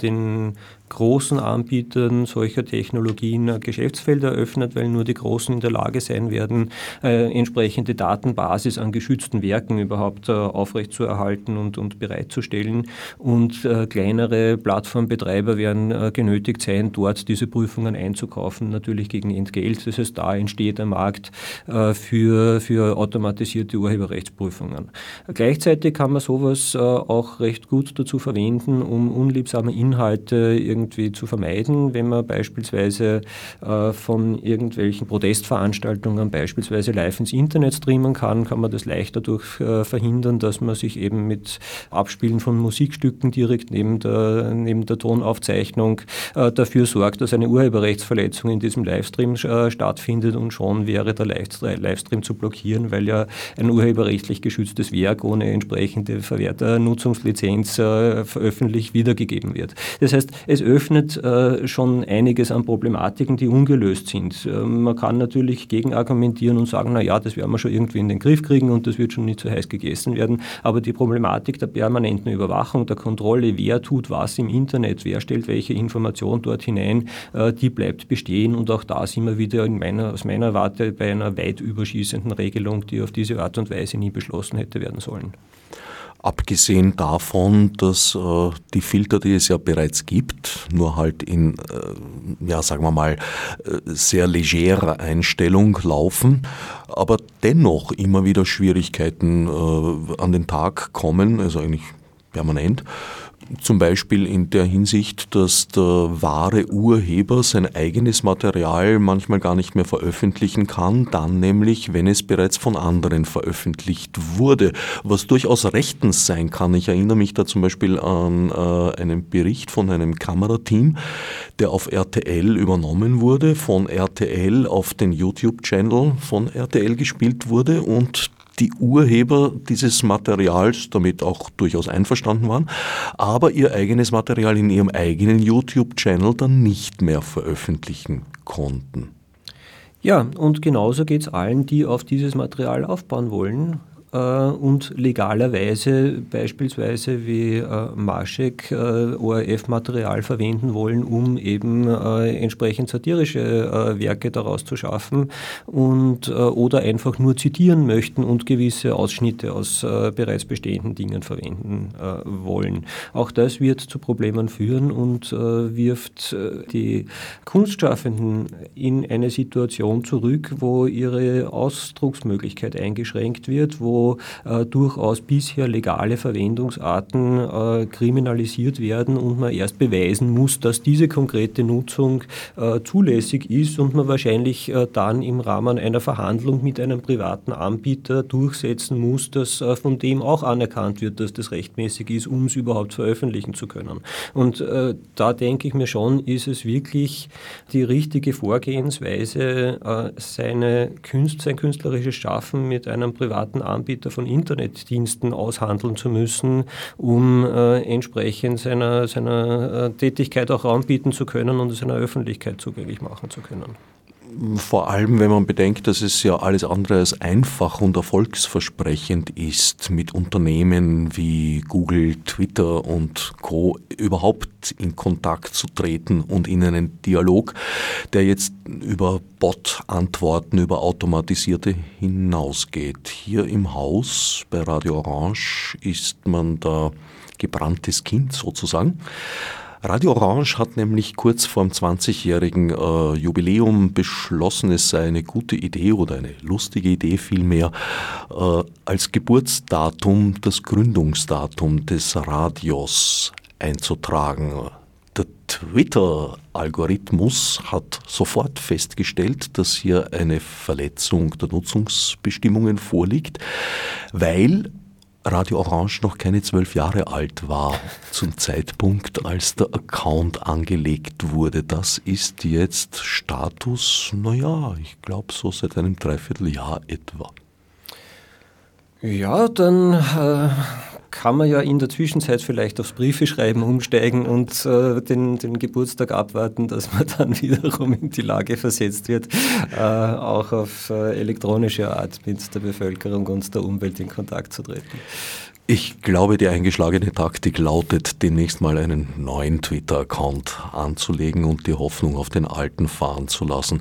den großen Anbietern solcher Technologien Geschäftsfelder eröffnet, weil nur die Großen in der Lage sein werden, äh, entsprechende Datenbasis an geschützten Werken überhaupt äh, aufrechtzuerhalten und, und bereitzustellen. Und äh, kleinere Plattformbetreiber werden äh, genötigt sein, dort diese Prüfungen einzukaufen, natürlich gegen Entgelt. Das heißt, da entsteht ein Markt äh, für, für automatisierte Urheberrechtsprüfungen. Gleichzeitig kann man sowas äh, auch recht gut dazu verwenden, um unliebsame Inhalte irgendwie zu vermeiden, wenn man beispielsweise von irgendwelchen Protestveranstaltungen beispielsweise live ins Internet streamen kann, kann man das leicht dadurch verhindern, dass man sich eben mit Abspielen von Musikstücken direkt neben der, neben der Tonaufzeichnung dafür sorgt, dass eine Urheberrechtsverletzung in diesem Livestream stattfindet und schon wäre der Livestream zu blockieren, weil ja ein urheberrechtlich geschütztes Werk ohne entsprechende Verwerternutzungslizenz äh, öffentlich wiedergegeben wird. Das heißt, es öffnet äh, schon einiges an Problematiken, die ungelöst sind. Äh, man kann natürlich gegenargumentieren und sagen, na ja, das werden wir schon irgendwie in den Griff kriegen und das wird schon nicht so heiß gegessen werden. Aber die Problematik der permanenten Überwachung, der Kontrolle, wer tut was im Internet, wer stellt welche Information dort hinein, äh, die bleibt bestehen und auch da sind wir wieder meiner, aus meiner Warte bei einer weit überschießenden Regelung, die auf diese Art und Weise nie beschlossen hätte werden sollen.
Abgesehen davon, dass äh, die Filter, die es ja bereits gibt, nur halt in, äh, ja, sagen wir mal, äh, sehr legerer Einstellung laufen, aber dennoch immer wieder Schwierigkeiten äh, an den Tag kommen, also eigentlich permanent, zum Beispiel in der Hinsicht, dass der wahre Urheber sein eigenes Material manchmal gar nicht mehr veröffentlichen kann, dann nämlich, wenn es bereits von anderen veröffentlicht wurde, was durchaus rechtens sein kann. Ich erinnere mich da zum Beispiel an äh, einen Bericht von einem Kamerateam, der auf RTL übernommen wurde, von RTL auf den YouTube-Channel von RTL gespielt wurde und die Urheber dieses Materials damit auch durchaus einverstanden waren, aber ihr eigenes Material in ihrem eigenen YouTube-Channel dann nicht mehr veröffentlichen konnten.
Ja, und genauso geht es allen, die auf dieses Material aufbauen wollen. Äh, und legalerweise beispielsweise wie äh, Maschek äh, ORF-Material verwenden wollen, um eben entsprechend satirische Werke daraus zu schaffen und oder einfach nur zitieren möchten und gewisse Ausschnitte aus bereits bestehenden Dingen verwenden wollen. Auch das wird zu Problemen führen und wirft die Kunstschaffenden in eine Situation zurück, wo ihre Ausdrucksmöglichkeit eingeschränkt wird, wo äh, durchaus bisher legale Verwendungsarten äh, kriminalisiert werden und man erst beweisen muss, dass diese konkrete Nutzung äh, zulässig ist und man wahrscheinlich äh, dann im Rahmen einer Verhandlung mit einem privaten Anbieter durchsetzen muss, dass äh, von dem auch anerkannt wird, dass das rechtmäßig ist, um es überhaupt veröffentlichen zu können. Und äh, da denke ich mir schon, ist es wirklich die richtige Vorgehensweise, seine Künst, sein künstlerisches Schaffen mit einem privaten Anbieter Anbieter von Internetdiensten aushandeln zu müssen, um äh, entsprechend seiner, seiner äh, Tätigkeit auch Raum bieten zu können und es einer Öffentlichkeit zugänglich machen zu können.
Vor allem, wenn man bedenkt, dass es ja alles andere als einfach und erfolgsversprechend ist, mit Unternehmen wie Google, Twitter und Co. überhaupt in Kontakt zu treten und in einen Dialog, der jetzt über Bot-Antworten, über automatisierte hinausgeht. Hier im Haus bei Radio Orange ist man da gebranntes Kind sozusagen. Radio Orange hat nämlich kurz vor dem 20-jährigen äh, Jubiläum beschlossen, es sei eine gute Idee oder eine lustige Idee vielmehr, äh, als Geburtsdatum das Gründungsdatum des Radios einzutragen. Der Twitter-Algorithmus hat sofort festgestellt, dass hier eine Verletzung der Nutzungsbestimmungen vorliegt, weil Radio Orange noch keine zwölf Jahre alt war zum Zeitpunkt, als der Account angelegt wurde. Das ist jetzt Status, naja, ich glaube so seit einem Dreivierteljahr etwa.
Ja, dann äh, kann man ja in der Zwischenzeit vielleicht aufs Briefeschreiben umsteigen und äh, den, den Geburtstag abwarten, dass man dann wiederum in die Lage versetzt wird, äh, auch auf äh, elektronische Art mit der Bevölkerung und der Umwelt in Kontakt zu treten.
Ich glaube, die eingeschlagene Taktik lautet, demnächst mal einen neuen Twitter-Account anzulegen und die Hoffnung auf den alten fahren zu lassen.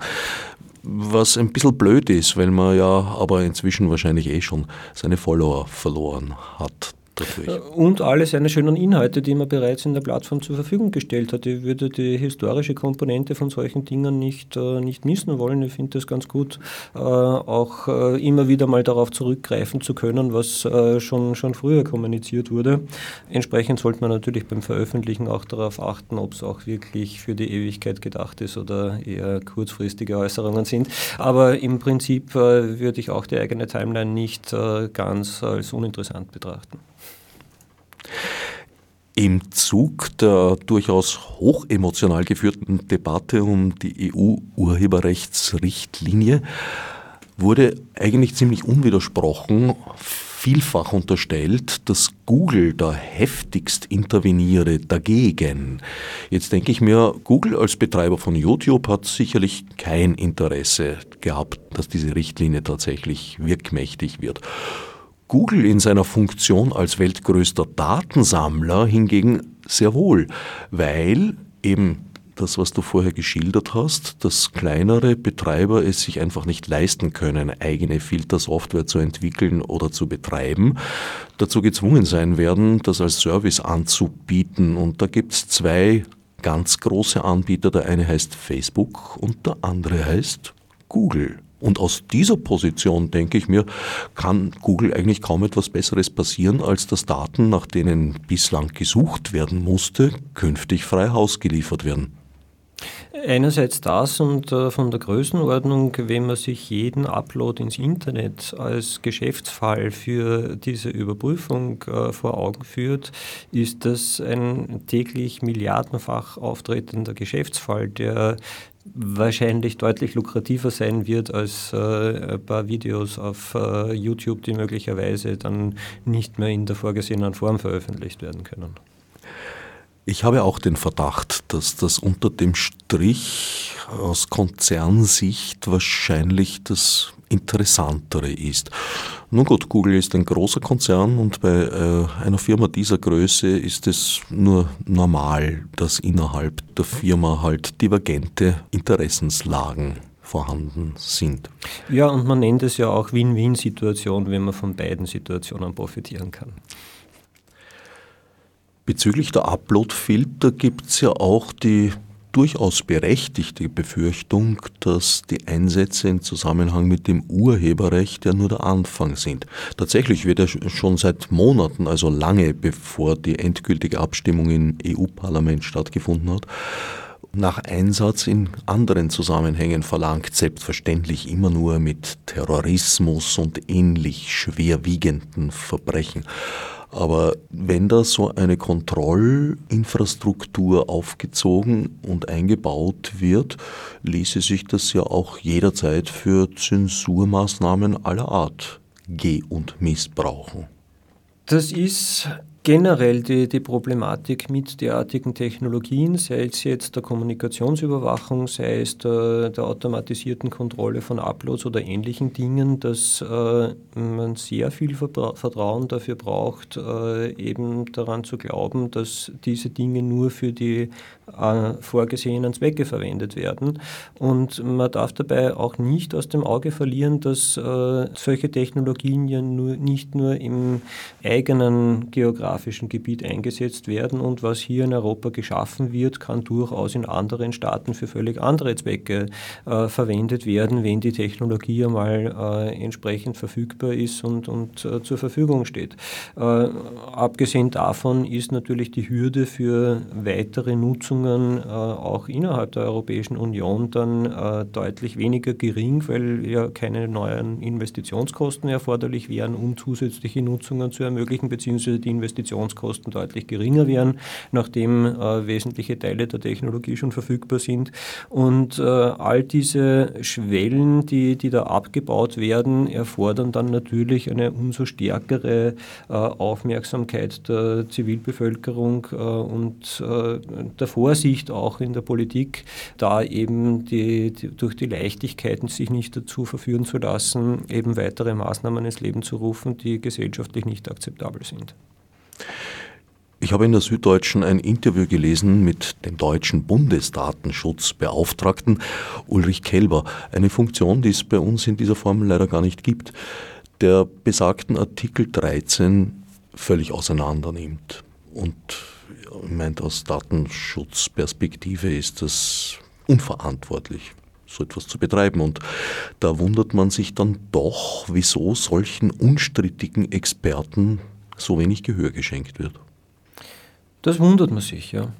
Was ein bisschen blöd ist, weil man ja aber inzwischen wahrscheinlich eh schon seine Follower verloren hat
dadurch. Äh, und alle seine schönen Inhalte, die man bereits in der Plattform zur Verfügung gestellt hat. Ich würde die historische Komponente von solchen Dingen nicht, äh, nicht missen wollen. Ich finde es ganz gut, äh, auch immer wieder mal darauf zurückgreifen zu können, was schon, schon früher kommuniziert wurde. Entsprechend sollte man natürlich beim Veröffentlichen auch darauf achten, ob es auch wirklich für die Ewigkeit gedacht ist oder eher kurzfristige Äußerungen sind. Aber im Prinzip würde ich auch die eigene Timeline nicht ganz als uninteressant betrachten.
Im Zug der durchaus hochemotional geführten Debatte um die EU-Urheberrechtsrichtlinie wurde eigentlich ziemlich unwidersprochen vielfach unterstellt, dass Google da heftigst interveniere dagegen. Jetzt denke ich mir, Google als Betreiber von YouTube hat sicherlich kein Interesse gehabt, dass diese Richtlinie tatsächlich wirkmächtig wird. Google in seiner Funktion als weltgrößter Datensammler hingegen sehr wohl, weil eben das, was du vorher geschildert hast, dass kleinere Betreiber es sich einfach nicht leisten können, eigene Filtersoftware zu entwickeln oder zu betreiben, dazu gezwungen sein werden, das als Service anzubieten. Und da gibt es zwei ganz große Anbieter. Der eine heißt Facebook und der andere heißt Google. Und aus dieser Position, denke ich mir, kann Google eigentlich kaum etwas Besseres passieren, als dass Daten, nach denen bislang gesucht werden musste, künftig frei Haus geliefert werden.
Einerseits das und äh, von der Größenordnung, wenn man sich jeden Upload ins Internet als Geschäftsfall für diese Überprüfung äh, vor Augen führt, ist das ein täglich milliardenfach auftretender Geschäftsfall, der wahrscheinlich deutlich lukrativer sein wird als äh, ein paar Videos auf äh, YouTube, die möglicherweise dann nicht mehr in der vorgesehenen Form veröffentlicht werden können.
Ich habe auch den Verdacht, dass das unter dem Strich aus Konzernsicht wahrscheinlich das Interessantere ist. Nun gut, Google ist ein großer Konzern und bei äh, einer Firma dieser Größe ist es nur normal, dass innerhalb der Firma halt divergente Interessenslagen vorhanden sind.
Ja, und man nennt es ja auch Win-Win-Situation, wenn man von beiden Situationen profitieren kann.
Bezüglich der Upload-Filter gibt es ja auch die durchaus berechtigte Befürchtung, dass die Einsätze im Zusammenhang mit dem Urheberrecht ja nur der Anfang sind. Tatsächlich wird ja schon seit Monaten, also lange bevor die endgültige Abstimmung im EU-Parlament stattgefunden hat, nach Einsatz in anderen Zusammenhängen verlangt, selbstverständlich immer nur mit Terrorismus und ähnlich schwerwiegenden Verbrechen. Aber wenn da so eine Kontrollinfrastruktur aufgezogen und eingebaut wird, ließe sich das ja auch jederzeit für Zensurmaßnahmen aller Art geh- und missbrauchen.
Das ist generell die, die Problematik mit derartigen Technologien, sei es jetzt der Kommunikationsüberwachung, sei es der, der automatisierten Kontrolle von Uploads oder ähnlichen Dingen, dass äh, man sehr viel Vertrauen dafür braucht, äh, eben daran zu glauben, dass diese Dinge nur für die äh, vorgesehenen Zwecke verwendet werden. Und man darf dabei auch nicht aus dem Auge verlieren, dass äh, solche Technologien ja nur, nicht nur im eigenen geografischen Gebiet eingesetzt werden und was hier in Europa geschaffen wird, kann durchaus in anderen Staaten für völlig andere Zwecke äh, verwendet werden, wenn die Technologie einmal äh, entsprechend verfügbar ist und, und zur Verfügung steht. Abgesehen davon ist natürlich die Hürde für weitere Nutzung Nutzungen äh, auch innerhalb der Europäischen Union dann äh, deutlich weniger gering, weil ja keine neuen Investitionskosten erforderlich wären, um zusätzliche Nutzungen zu ermöglichen, beziehungsweise die Investitionskosten deutlich geringer wären, nachdem äh, wesentliche Teile der Technologie schon verfügbar sind. Und äh, all diese Schwellen, die, die da abgebaut werden, erfordern dann natürlich eine umso stärkere äh, Aufmerksamkeit der Zivilbevölkerung äh, und äh, der Vorsicht auch in der Politik, da eben die, die, durch die Leichtigkeiten sich nicht dazu verführen zu lassen, eben weitere Maßnahmen ins Leben zu rufen, die gesellschaftlich nicht akzeptabel sind.
Ich habe in der Süddeutschen ein Interview gelesen mit dem deutschen Bundesdatenschutzbeauftragten Ulrich Kelber, eine Funktion, die es bei uns in dieser Form leider gar nicht gibt, der besagten Artikel 13 völlig auseinander nimmt. Und meint, aus Datenschutzperspektive ist das unverantwortlich, so etwas zu betreiben. Und da wundert man sich dann doch, wieso solchen unstrittigen Experten so wenig Gehör geschenkt wird.
Das wundert man sich, ja.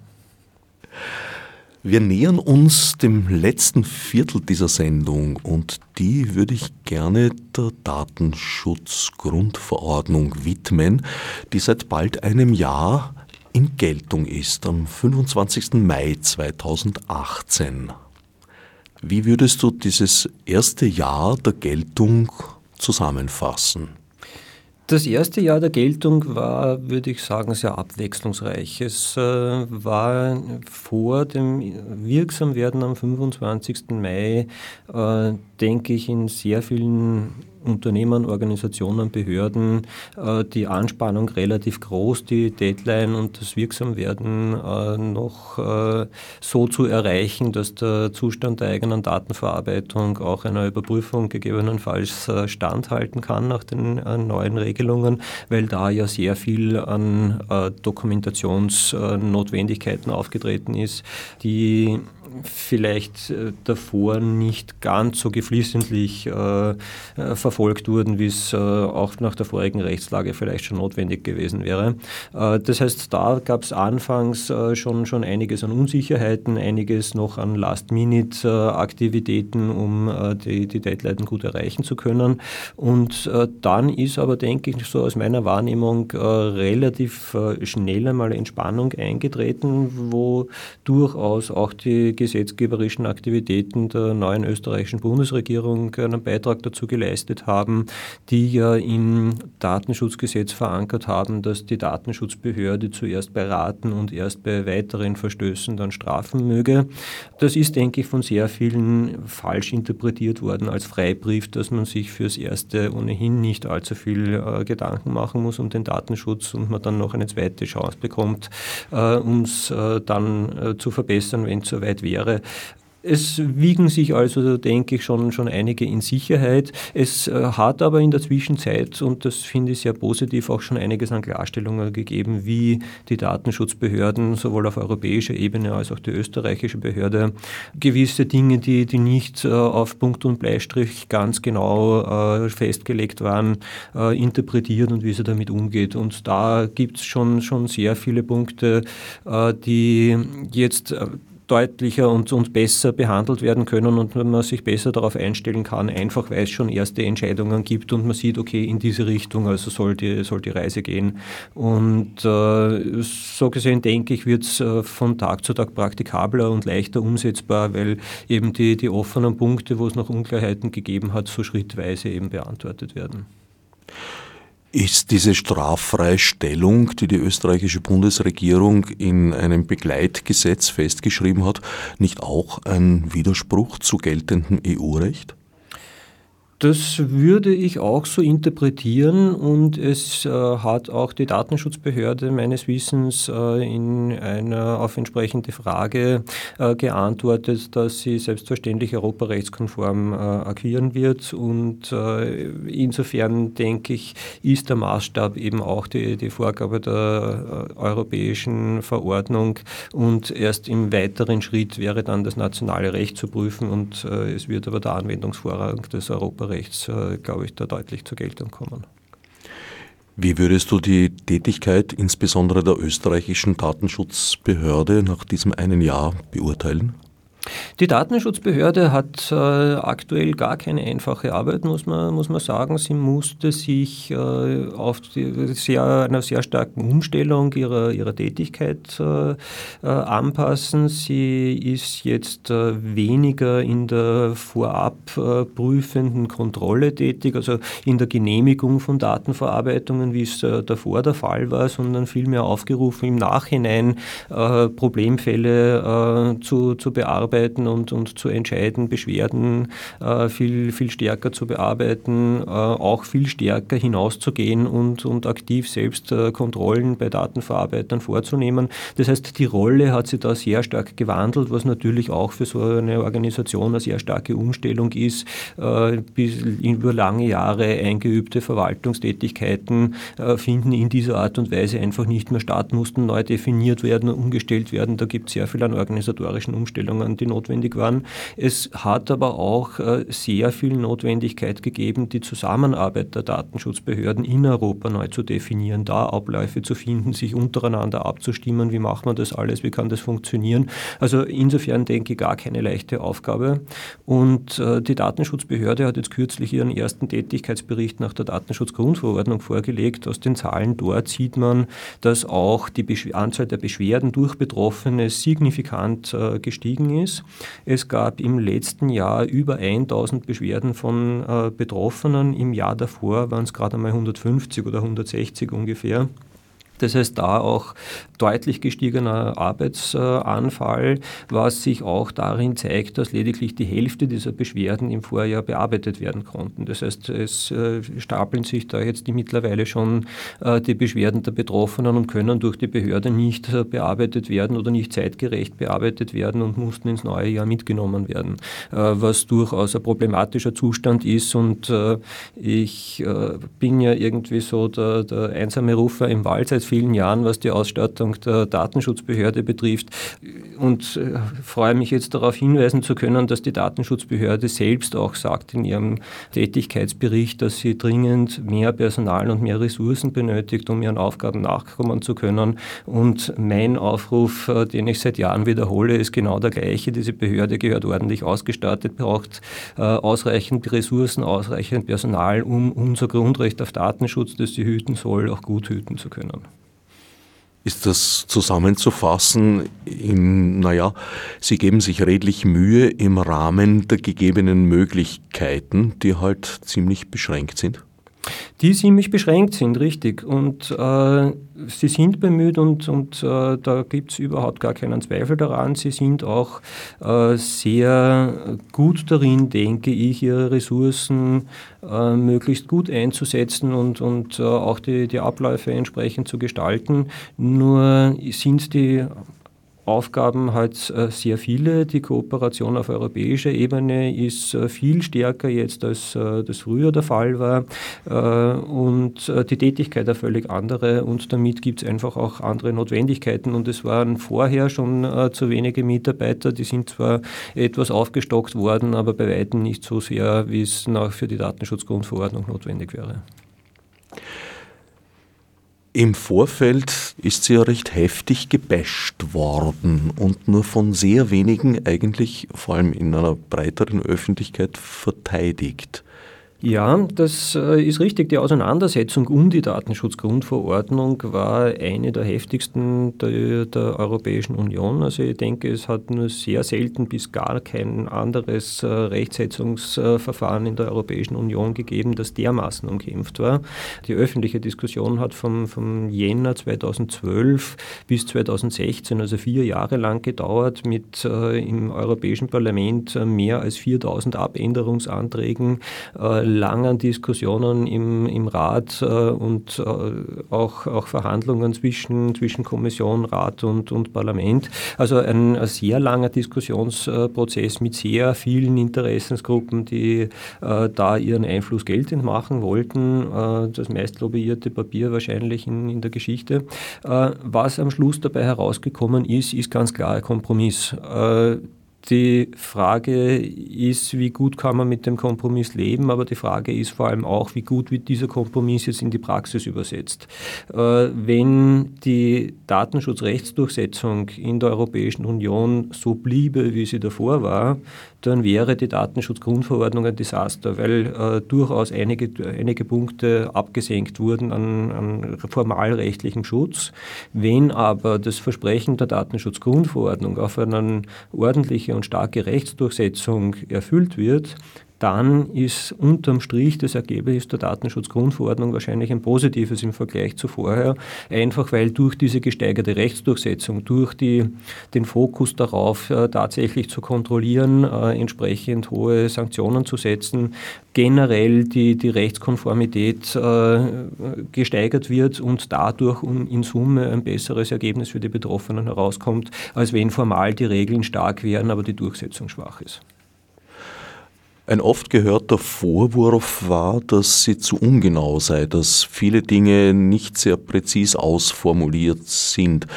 Wir nähern uns dem letzten Viertel dieser Sendung und die würde ich gerne der Datenschutzgrundverordnung widmen, die seit bald einem Jahr in Geltung ist, am 25. Mai 2018. Wie würdest du dieses erste Jahr der Geltung zusammenfassen?
Das erste Jahr der Geltung war, würde ich sagen, sehr abwechslungsreich. Es äh, war vor dem Wirksamwerden am 25. Mai, äh, denke ich, in sehr vielen Unternehmen, Organisationen, Behörden äh, die Anspannung relativ groß, die Deadline und das Wirksamwerden äh, noch äh, so zu erreichen, dass der Zustand der eigenen Datenverarbeitung auch einer Überprüfung gegebenenfalls standhalten kann nach den neuen Regelungen, weil da ja sehr viel an Dokumentationsnotwendigkeiten aufgetreten ist, die vielleicht äh, davor nicht ganz so geflissentlich äh, äh, verfolgt wurden, wie es äh, auch nach der vorigen Rechtslage vielleicht schon notwendig gewesen wäre. Äh, das heißt, da gab es anfangs schon, schon einiges an Unsicherheiten, einiges noch an Last-Minute-Aktivitäten, um die, die Deadline gut erreichen zu können. Und dann ist aber, denke ich, so aus meiner Wahrnehmung relativ schnell einmal Entspannung eingetreten, wo durchaus auch die gesetzgeberischen Aktivitäten der neuen österreichischen Bundesregierung einen Beitrag dazu geleistet haben, die ja im Datenschutzgesetz verankert haben, dass die Datenschutzbehörde zuerst beraten und erst bei weiteren Verstößen dann strafen möge. Das ist, denke ich, von sehr vielen falsch interpretiert worden als Freibrief, dass man sich fürs Erste ohnehin nicht allzu viel äh, Gedanken machen muss um den Datenschutz und man dann noch eine zweite Chance bekommt, äh, um es äh, dann äh, zu verbessern, wenn es soweit wäre wäre. Es wiegen sich also, denke ich, schon, schon einige in Sicherheit. Es äh, hat aber in der Zwischenzeit, und das finde ich sehr positiv, auch schon einiges an Klarstellungen gegeben, wie die Datenschutzbehörden sowohl auf europäischer Ebene als auch die österreichische Behörde gewisse Dinge, die, die nicht äh, auf Punkt und Bleistrich ganz genau äh, festgelegt waren, interpretiert und wie sie damit umgeht. Und da gibt es schon, schon sehr viele Punkte, die jetzt deutlicher und, und besser behandelt werden können und man sich besser darauf einstellen kann, einfach weil es schon erste Entscheidungen gibt und man sieht, okay, in diese Richtung, also soll die, soll die Reise gehen. Und äh, so gesehen denke ich, wird es äh, von Tag zu Tag praktikabler und leichter umsetzbar, weil eben die, die offenen Punkte, wo es noch Unklarheiten gegeben hat, so schrittweise eben beantwortet werden.
Ist diese straffreie Stellung, die die österreichische Bundesregierung in einem Begleitgesetz festgeschrieben hat, nicht auch ein Widerspruch zu geltendem EU-Recht?
Das würde ich auch so interpretieren und es äh, hat auch die Datenschutzbehörde meines Wissens äh, in einer auf entsprechende Frage äh, geantwortet, dass sie selbstverständlich europarechtskonform äh, agieren wird und äh, insofern denke ich, ist der Maßstab eben auch die, die Vorgabe der äh, europäischen Verordnung und erst im weiteren Schritt wäre dann das nationale Recht zu prüfen und es wird aber der Anwendungsvorrang des Europarechts Rechts, äh, glaube ich, da deutlich zur Geltung kommen.
Wie würdest du die Tätigkeit insbesondere der österreichischen Datenschutzbehörde nach diesem einen Jahr beurteilen?
Die Datenschutzbehörde hat äh, aktuell gar keine einfache Arbeit, muss man, muss man sagen. Sie musste sich äh, auf sehr, einer sehr starken Umstellung ihrer, ihrer Tätigkeit äh, äh anpassen. Sie ist jetzt äh, weniger in der vorab äh, prüfenden Kontrolle tätig, also in der Genehmigung von Datenverarbeitungen, wie es davor der Fall war, sondern vielmehr aufgerufen, im Nachhinein Problemfälle zu, zu bearbeiten bearbeiten und, und zu entscheiden, Beschwerden äh, viel, viel stärker zu bearbeiten, äh, auch viel stärker hinauszugehen und, und aktiv selbst äh, Kontrollen bei Datenverarbeitern vorzunehmen. Das heißt, die Rolle hat sich da sehr stark gewandelt, was natürlich auch für so eine Organisation eine sehr starke Umstellung ist, äh, bis über lange Jahre eingeübte Verwaltungstätigkeiten äh, finden in dieser Art und Weise einfach nicht mehr statt, mussten neu definiert werden, umgestellt werden. Da gibt es sehr viel an organisatorischen Umstellungen, die notwendig waren. Es hat aber auch äh, sehr viel Notwendigkeit gegeben, die Zusammenarbeit der Datenschutzbehörden in Europa neu zu definieren, da Abläufe zu finden, sich untereinander abzustimmen, wie macht man das alles, wie kann das funktionieren. Also insofern denke ich gar keine leichte Aufgabe. Und äh, die Datenschutzbehörde hat jetzt kürzlich ihren ersten Tätigkeitsbericht nach der Datenschutzgrundverordnung vorgelegt. Aus den Zahlen dort sieht man, dass auch die Anzahl der Beschwerden durch Betroffene signifikant äh, gestiegen ist ist. Es gab im letzten Jahr über 1000 Beschwerden von äh, Betroffenen. Im Jahr davor waren es gerade einmal 150 oder 160 ungefähr. Das heißt, da auch deutlich gestiegener Arbeitsanfall, was sich auch darin zeigt, dass lediglich die Hälfte dieser Beschwerden im Vorjahr bearbeitet werden konnten. Das heißt, es äh, stapeln sich da jetzt die mittlerweile schon äh, die Beschwerden der Betroffenen und können durch die Behörde nicht äh, bearbeitet werden oder nicht zeitgerecht bearbeitet werden und mussten ins neue Jahr mitgenommen werden, was durchaus ein problematischer Zustand ist. Und ich bin ja irgendwie so der, der einsame Rufer im Wald seit vielen Jahren, was die Ausstattung der Datenschutzbehörde betrifft. Und äh, freue mich jetzt darauf hinweisen zu können, dass die Datenschutzbehörde selbst auch sagt in ihrem Tätigkeitsbericht, dass sie dringend mehr Personal und mehr Ressourcen benötigt, um ihren Aufgaben nachkommen zu können. Und mein Aufruf, äh, den ich seit Jahren wiederhole, ist genau der gleiche. Diese Behörde gehört ordentlich ausgestattet, braucht äh, ausreichend Ressourcen, ausreichend Personal, um unser Grundrecht auf Datenschutz, das sie hüten soll, auch gut hüten zu können.
Ist das zusammenzufassen in, naja, Sie geben sich redlich Mühe im Rahmen der gegebenen Möglichkeiten, die halt ziemlich beschränkt sind?
Die ziemlich beschränkt sind, richtig. Und äh, sie sind bemüht und, und äh, da gibt es überhaupt gar keinen Zweifel daran. Sie sind auch äh, sehr gut darin, denke ich, ihre Ressourcen äh, möglichst gut einzusetzen und, und äh, auch die, die Abläufe entsprechend zu gestalten. Nur sind die Aufgaben halt äh, sehr viele. Die Kooperation auf europäischer Ebene ist äh, viel stärker jetzt, als äh, das früher der Fall war. Und die Tätigkeit eine völlig andere. Und damit gibt es einfach auch andere Notwendigkeiten. Und es waren vorher schon zu wenige Mitarbeiter. Die sind zwar etwas aufgestockt worden, aber bei weitem nicht so sehr, wie es nach für die Datenschutzgrundverordnung notwendig wäre.
Im Vorfeld ist sie ja recht heftig gebasht worden und nur von sehr wenigen eigentlich, vor allem in einer breiteren Öffentlichkeit, verteidigt.
Ja, das äh, ist richtig. Die Auseinandersetzung um die Datenschutzgrundverordnung war eine der heftigsten der, der, Europäischen Union. Also ich denke, es hat nur sehr selten bis gar kein anderes äh, Rechtsetzungsverfahren in der Europäischen Union gegeben, das dermaßen umkämpft war. Die öffentliche Diskussion hat vom, vom Jänner 2012 bis 2016, also vier Jahre lang gedauert, mit äh, im Europäischen Parlament mehr als 4000 Abänderungsanträgen langen Diskussionen im, im Rat äh, und äh, auch, auch Verhandlungen zwischen, zwischen Kommission, Rat und, und Parlament. Also ein, ein sehr langer Diskussionsprozess mit sehr vielen Interessensgruppen, die äh, da ihren Einfluss geltend machen wollten. Äh, das meist lobbyierte Papier wahrscheinlich in, in der Geschichte. Äh, was am Schluss dabei herausgekommen ist, ist ganz klar ein Kompromiss. Die Frage ist, wie gut kann man mit dem Kompromiss leben, aber die Frage ist vor allem auch, wie gut wird dieser Kompromiss jetzt in die Praxis übersetzt. Äh, wenn die Datenschutzrechtsdurchsetzung in der Europäischen Union so bliebe, wie sie davor war, dann wäre die Datenschutzgrundverordnung ein Desaster, weil äh, durchaus einige, einige Punkte abgesenkt wurden an, an formalrechtlichem Schutz. Wenn aber das Versprechen der Datenschutzgrundverordnung auf eine ordentliche und starke Rechtsdurchsetzung erfüllt wird, dann ist unterm Strich das Ergebnis der Datenschutzgrundverordnung wahrscheinlich ein positives im Vergleich zu vorher, einfach weil durch diese gesteigerte Rechtsdurchsetzung, durch die, den Fokus darauf, äh, tatsächlich zu kontrollieren, äh, entsprechend hohe Sanktionen zu setzen, generell die, die Rechtskonformität äh, gesteigert wird und dadurch in Summe ein besseres Ergebnis für die Betroffenen herauskommt, als wenn formal die Regeln stark wären, aber die Durchsetzung schwach ist.
Ein oft gehörter Vorwurf war, dass sie zu ungenau sei, dass viele Dinge nicht sehr präzis ausformuliert sind.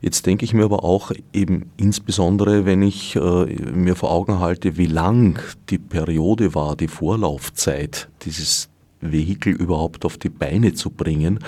Jetzt denke ich mir aber auch eben insbesondere, wenn ich äh, mir vor Augen halte, wie lang die Periode war, die Vorlaufzeit, dieses Vehikel überhaupt auf die Beine zu bringen,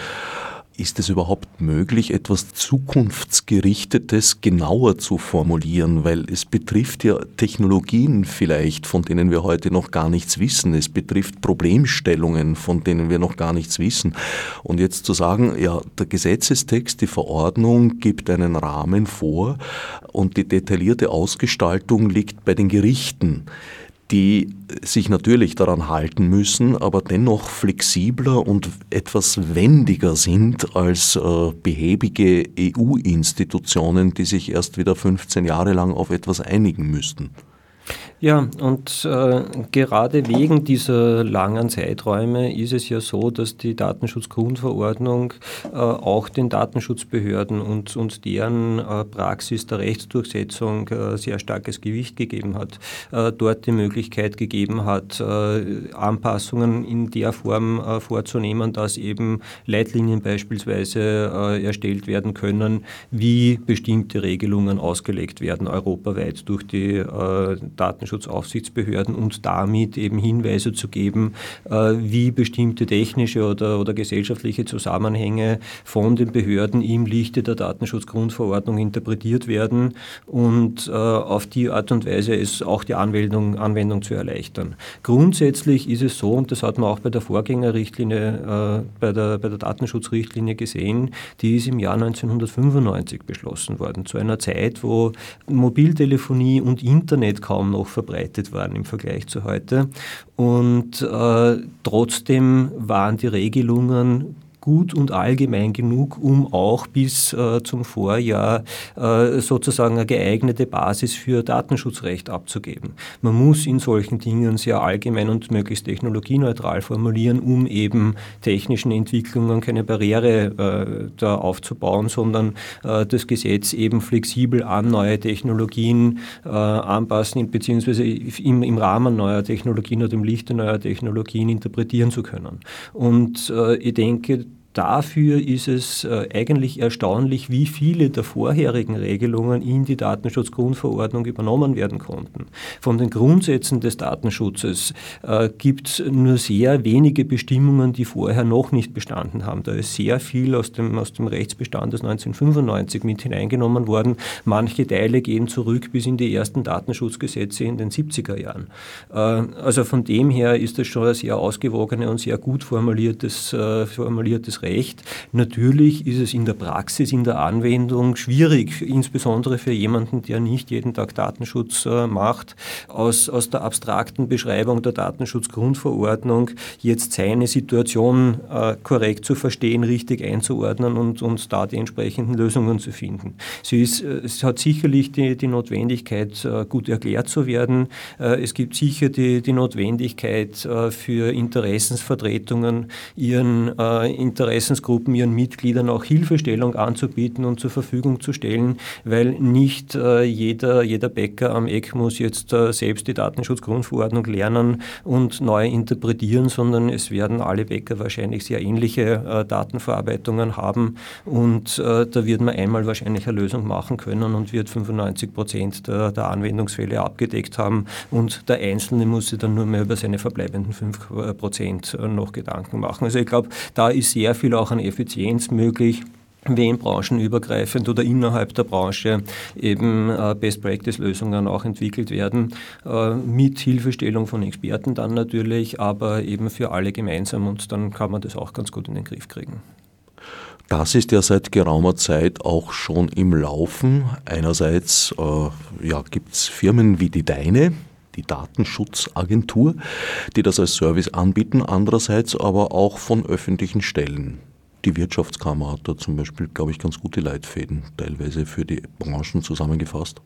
ist es überhaupt möglich, etwas Zukunftsgerichtetes genauer zu formulieren? Weil es betrifft ja Technologien vielleicht, von denen wir heute noch gar nichts wissen. Es betrifft Problemstellungen, von denen wir noch gar nichts wissen. Und jetzt zu sagen, ja, der Gesetzestext, die Verordnung gibt einen Rahmen vor und die detaillierte Ausgestaltung liegt bei den Gerichten die sich natürlich daran halten müssen, aber dennoch flexibler und etwas wendiger sind als äh, behäbige EU-Institutionen, die sich erst wieder 15 Jahre lang auf etwas einigen müssten.
Ja, und äh, gerade wegen dieser langen Zeiträume ist es ja so, dass die Datenschutzgrundverordnung äh, auch den Datenschutzbehörden und, und deren äh, Praxis der Rechtsdurchsetzung äh, sehr starkes Gewicht gegeben hat, äh, dort die Möglichkeit gegeben hat, äh, Anpassungen in der Form vorzunehmen, dass eben Leitlinien beispielsweise erstellt werden können, wie bestimmte Regelungen ausgelegt werden, europaweit durch die Datenschutz Datenschutzaufsichtsbehörden und damit eben Hinweise zu geben, äh, wie bestimmte technische oder, oder gesellschaftliche Zusammenhänge von den Behörden im Lichte der Datenschutzgrundverordnung interpretiert werden und äh, auf die Art und Weise es auch die Anwendung, Anwendung zu erleichtern. Grundsätzlich ist es so, und das hat man auch bei der Vorgängerrichtlinie, äh, bei der, bei der Datenschutzrichtlinie gesehen, die ist im Jahr 1995 beschlossen worden, zu einer Zeit, wo Mobiltelefonie und Internet kaum noch verbreitet waren im Vergleich zu heute. Und äh, trotzdem waren die Regelungen gut und allgemein genug, um auch bis äh, zum Vorjahr äh, sozusagen eine geeignete Basis für Datenschutzrecht abzugeben. Man muss in solchen Dingen sehr allgemein und möglichst technologieneutral formulieren, um eben technischen Entwicklungen keine Barriere äh, da aufzubauen, sondern äh, das Gesetz eben flexibel an neue Technologien äh, anpassen, beziehungsweise im, im Rahmen neuer Technologien oder im Lichte neuer Technologien interpretieren zu können. Und äh, ich denke, dafür ist es äh, eigentlich erstaunlich, wie viele der vorherigen Regelungen in die Datenschutzgrundverordnung übernommen werden konnten. Von den Grundsätzen des Datenschutzes äh, gibt es nur sehr wenige Bestimmungen, die vorher noch nicht bestanden haben. Da ist sehr viel aus dem, aus dem Rechtsbestand des 1995 mit hineingenommen worden. Manche Teile gehen zurück bis in die ersten Datenschutzgesetze in den 70er Jahren. Äh, also von dem her ist das schon ein sehr ausgewogene und sehr gut formuliertes, formuliertes Recht. Natürlich ist es in der Praxis, in der Anwendung schwierig, insbesondere für jemanden, der nicht jeden Tag Datenschutz äh, macht, aus, aus der abstrakten Beschreibung der Datenschutzgrundverordnung jetzt seine Situation äh, korrekt zu verstehen, richtig einzuordnen und, und da die entsprechenden Lösungen zu finden. Sie ist, äh, es hat sicherlich die, die Notwendigkeit, gut erklärt zu werden. Es gibt sicher die, die Notwendigkeit für Interessensvertretungen, ihren Interessen Interessensgruppen ihren Mitgliedern auch Hilfestellung anzubieten und zur Verfügung zu stellen, weil nicht äh, jeder, jeder Bäcker am Eck muss jetzt äh, selbst die Datenschutzgrundverordnung lernen und neu interpretieren, sondern es werden alle Bäcker wahrscheinlich sehr ähnliche äh, Datenverarbeitungen haben und da wird man einmal wahrscheinlich eine Lösung machen können und wird 95 Prozent der, der Anwendungsfälle abgedeckt haben und der Einzelne muss sich dann nur mehr über seine verbleibenden 5 äh, Prozent noch Gedanken machen. Also ich glaube, da ist sehr viel auch an Effizienz möglich wenn branchenübergreifend oder innerhalb der Branche eben äh, Best-Practice-Lösungen auch entwickelt werden, mit Hilfestellung von Experten dann natürlich, aber eben für alle gemeinsam und dann kann man das auch ganz gut in den Griff kriegen.
Das ist ja seit geraumer Zeit auch schon im Laufen. Einerseits äh, ja, gibt es Firmen wie die Deine, die Datenschutzagentur, die das als Service anbieten, andererseits aber auch von öffentlichen Stellen. Die Wirtschaftskammer hat da zum Beispiel, glaube ich, ganz gute Leitfäden teilweise für die Branchen zusammengefasst.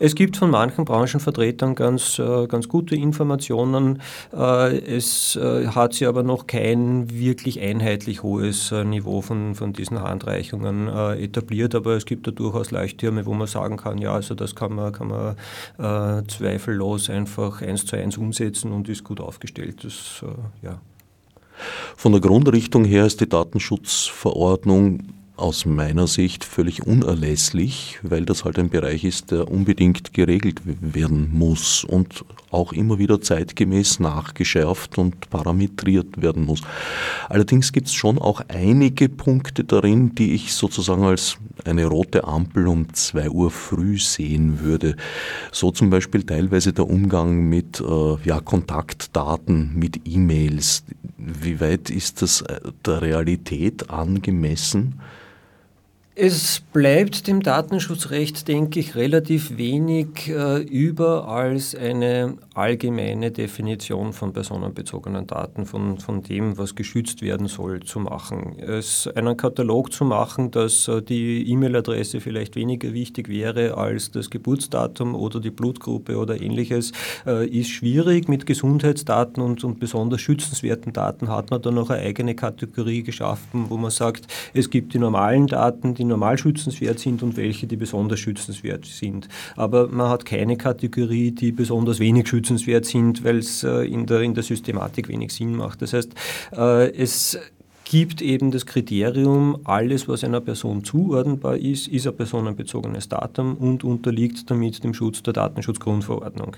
Es gibt von manchen Branchenvertretern ganz, äh, ganz gute Informationen. Äh, es äh, hat sich aber noch kein wirklich einheitlich hohes Niveau von, von diesen Handreichungen etabliert, aber es gibt da durchaus Leuchttürme, wo man sagen kann, ja, also das kann man, kann man zweifellos einfach eins zu eins umsetzen und ist gut aufgestellt. Das, ja.
Von der Grundrichtung her ist die Datenschutzverordnung aus meiner Sicht völlig unerlässlich, weil das halt ein Bereich ist, der unbedingt geregelt werden muss. Und auch immer wieder zeitgemäß nachgeschärft und parametriert werden muss. Allerdings gibt es schon auch einige Punkte darin, die ich sozusagen als eine rote Ampel um zwei Uhr früh sehen würde. So zum Beispiel teilweise der Umgang mit äh, ja, Kontaktdaten, mit E-Mails. Wie weit ist das äh, der Realität angemessen?
Es bleibt dem Datenschutzrecht, denke ich, relativ wenig äh, über als eine allgemeine Definition von personenbezogenen Daten, von, von dem, was geschützt werden soll, zu machen. Es einen Katalog zu machen, dass äh, die E-Mail-Adresse vielleicht weniger wichtig wäre als das Geburtsdatum oder die Blutgruppe oder ähnliches, äh, ist schwierig. Mit Gesundheitsdaten und, und besonders schützenswerten Daten hat man dann noch eine eigene Kategorie geschaffen, wo man sagt, es gibt die normalen Daten, die normal schützenswert sind und welche, die besonders schützenswert sind. Aber man hat keine Kategorie, die besonders wenig schützenswert sind, weil es äh, in, der, in der Systematik wenig Sinn macht. Das heißt, äh, es gibt eben das Kriterium, alles, was einer Person zuordnenbar ist, ist ein personenbezogenes Datum und unterliegt damit dem Schutz der Datenschutzgrundverordnung.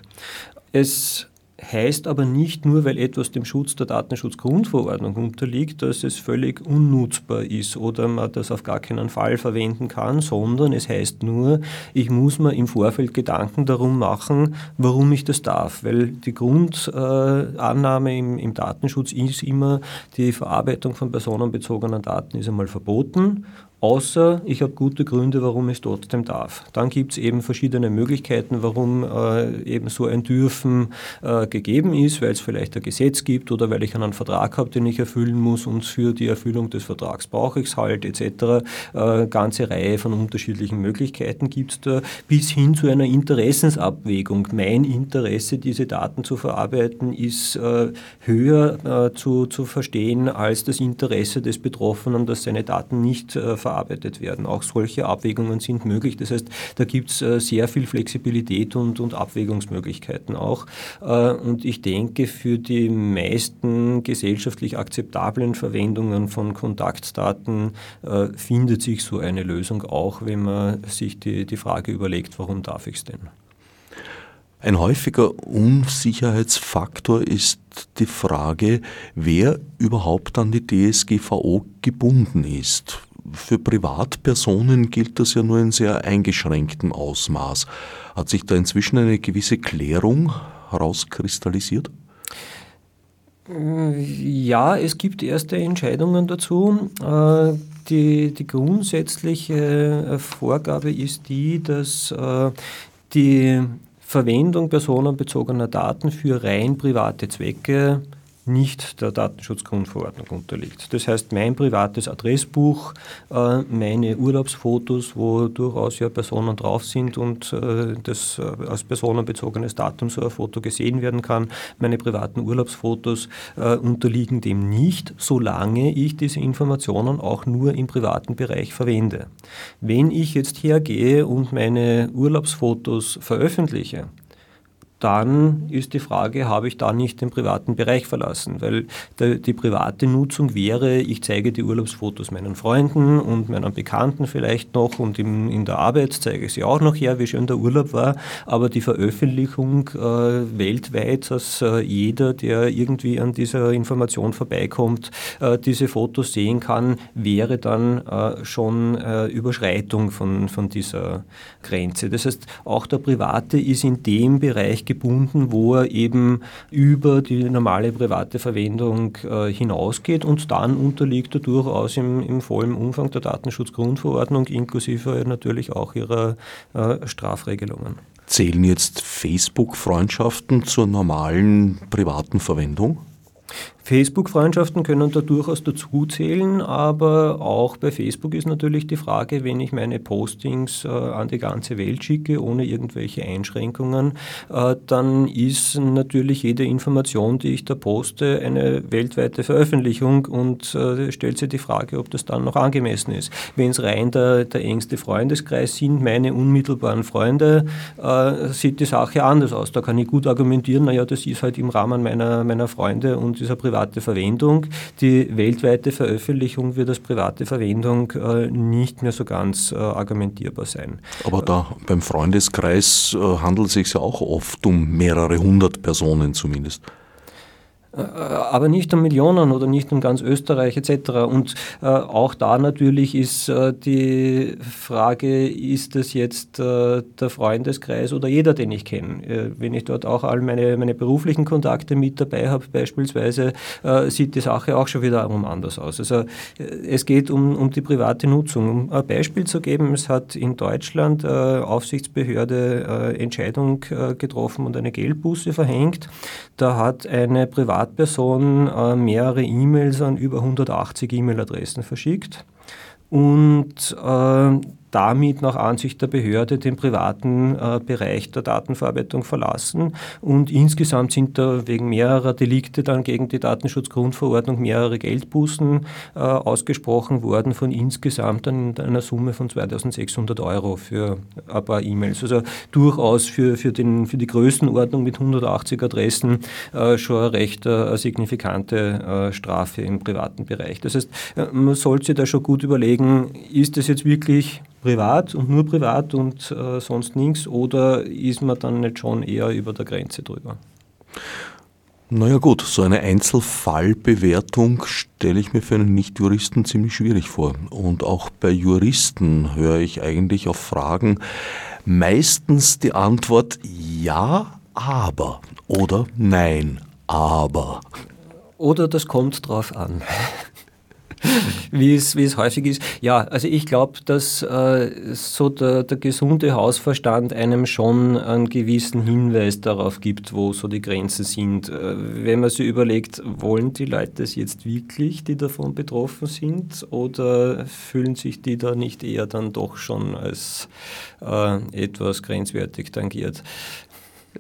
Es heißt aber nicht nur, weil etwas dem Schutz der Datenschutzgrundverordnung unterliegt, dass es völlig unnutzbar ist oder man das auf gar keinen Fall verwenden kann, sondern es heißt nur, ich muss mir im Vorfeld Gedanken darum machen, warum ich das darf. Weil die Grundannahme im, im Datenschutz ist immer, die Verarbeitung von personenbezogenen Daten ist einmal verboten außer ich habe gute Gründe, warum ich es trotzdem darf. Dann gibt es eben verschiedene Möglichkeiten, warum äh, eben so ein Dürfen äh, gegeben ist, weil es vielleicht ein Gesetz gibt oder weil ich einen Vertrag habe, den ich erfüllen muss und für die Erfüllung des Vertrags brauche ich es halt etc. Äh, ganze Reihe von unterschiedlichen Möglichkeiten gibt es da, bis hin zu einer Interessensabwägung. Mein Interesse, diese Daten zu verarbeiten, ist äh, höher äh, zu, zu verstehen als das Interesse des Betroffenen, dass seine Daten nicht äh, verarbeitet werden. Auch solche Abwägungen sind möglich. Das heißt, da gibt es äh, sehr viel Flexibilität und, und Abwägungsmöglichkeiten auch. Äh, und ich denke, für die meisten gesellschaftlich akzeptablen Verwendungen von Kontaktdaten äh, findet sich so eine Lösung auch, wenn man sich die, die Frage überlegt, warum darf ich es denn?
Ein häufiger Unsicherheitsfaktor ist die Frage, wer überhaupt an die DSGVO gebunden ist für Privatpersonen gilt das ja nur in sehr eingeschränktem Ausmaß. Hat sich da inzwischen eine gewisse Klärung herauskristallisiert?
Ja, es gibt erste Entscheidungen dazu. Äh, die, die grundsätzliche Vorgabe ist die, dass äh, die Verwendung personenbezogener Daten für rein private Zwecke nicht der Datenschutzgrundverordnung unterliegt. Das heißt, mein privates Adressbuch, äh, meine Urlaubsfotos, wo durchaus ja Personen drauf sind und äh, das äh, als personenbezogenes Datum so ein Foto gesehen werden kann, meine privaten Urlaubsfotos unterliegen dem nicht, solange ich diese Informationen auch nur im privaten Bereich verwende. Wenn ich jetzt hergehe und meine Urlaubsfotos veröffentliche, dann ist die Frage, habe ich da nicht den privaten Bereich verlassen? Weil die private Nutzung wäre, ich zeige die Urlaubsfotos meinen Freunden und meinen Bekannten vielleicht noch und in der Arbeit zeige ich sie auch noch her, wie schön der Urlaub war, aber die Veröffentlichung äh, weltweit, dass äh, jeder, der irgendwie an dieser Information vorbeikommt, äh, diese Fotos sehen kann, wäre dann äh, schon äh, Überschreitung von, von dieser Grenze. Das heißt, auch der Private ist in dem Bereich gebunden, wo er eben über die normale private Verwendung äh, hinausgeht und dann unterliegt er durchaus im, im vollen Umfang der Datenschutzgrundverordnung inklusive natürlich auch ihrer äh, Strafregelungen.
Zählen jetzt Facebook-Freundschaften zur normalen privaten Verwendung?
Facebook-Freundschaften können da durchaus dazuzählen, aber auch bei Facebook ist natürlich die Frage, wenn ich meine Postings äh, an die ganze Welt schicke, ohne irgendwelche Einschränkungen, äh, dann ist natürlich jede Information, die ich da poste, eine weltweite Veröffentlichung und äh, stellt sich die Frage, ob das dann noch angemessen ist. Wenn es rein der, der engste Freundeskreis sind, meine unmittelbaren Freunde, äh, sieht die Sache anders aus. Da kann ich gut argumentieren, naja, das ist halt im Rahmen meiner, meiner Freunde und dieser private Verwendung. Die weltweite Veröffentlichung wird als private Verwendung äh, nicht mehr so ganz äh, argumentierbar sein.
Aber da beim Freundeskreis äh, handelt es sich ja auch oft um mehrere hundert Personen zumindest.
Äh, aber nicht um Millionen oder nicht um ganz Österreich etc. Und äh, auch da natürlich ist äh, die Frage, ist das jetzt äh, der Freundeskreis oder jeder, den ich kenne? Äh, wenn ich dort auch all meine, meine beruflichen Kontakte mit dabei habe beispielsweise, äh, sieht die Sache auch schon wiederum anders aus. Also es geht um, um die private Nutzung. Um ein Beispiel zu geben, es hat in Deutschland Aufsichtsbehörde Entscheidung getroffen und eine Geldbuße verhängt. Da hat eine private Privatperson äh, mehrere E-Mails an über 180 E-Mail-Adressen verschickt. Und äh, damit nach Ansicht der Behörde den privaten äh, Bereich der Datenverarbeitung verlassen. Und insgesamt sind da wegen mehrerer Delikte dann gegen die Datenschutzgrundverordnung mehrere Geldbußen äh, ausgesprochen worden von insgesamt einer Summe von 2600 Euro für ein paar E-Mails. Also durchaus für, für, den, für die Größenordnung mit 180 Adressen äh, schon eine recht äh, signifikante äh, Strafe im privaten Bereich. Das heißt, äh, man sollte sich da schon gut überlegen, ist das jetzt wirklich privat und nur privat und äh, sonst nichts oder ist man dann nicht schon eher über der Grenze drüber?
Naja gut, so eine Einzelfallbewertung stelle ich mir für einen Nichtjuristen ziemlich schwierig vor. Und auch bei Juristen höre ich eigentlich auf Fragen meistens die Antwort ja, aber oder nein, aber.
Oder das kommt drauf an. wie, es, wie es häufig ist. Ja, also ich glaube, dass äh, so der, der gesunde Hausverstand einem schon einen gewissen Hinweis darauf gibt, wo so die Grenzen sind. Äh, wenn man sich überlegt, wollen die Leute es jetzt wirklich, die davon betroffen sind, oder fühlen sich die da nicht eher dann doch schon als äh, etwas grenzwertig tangiert?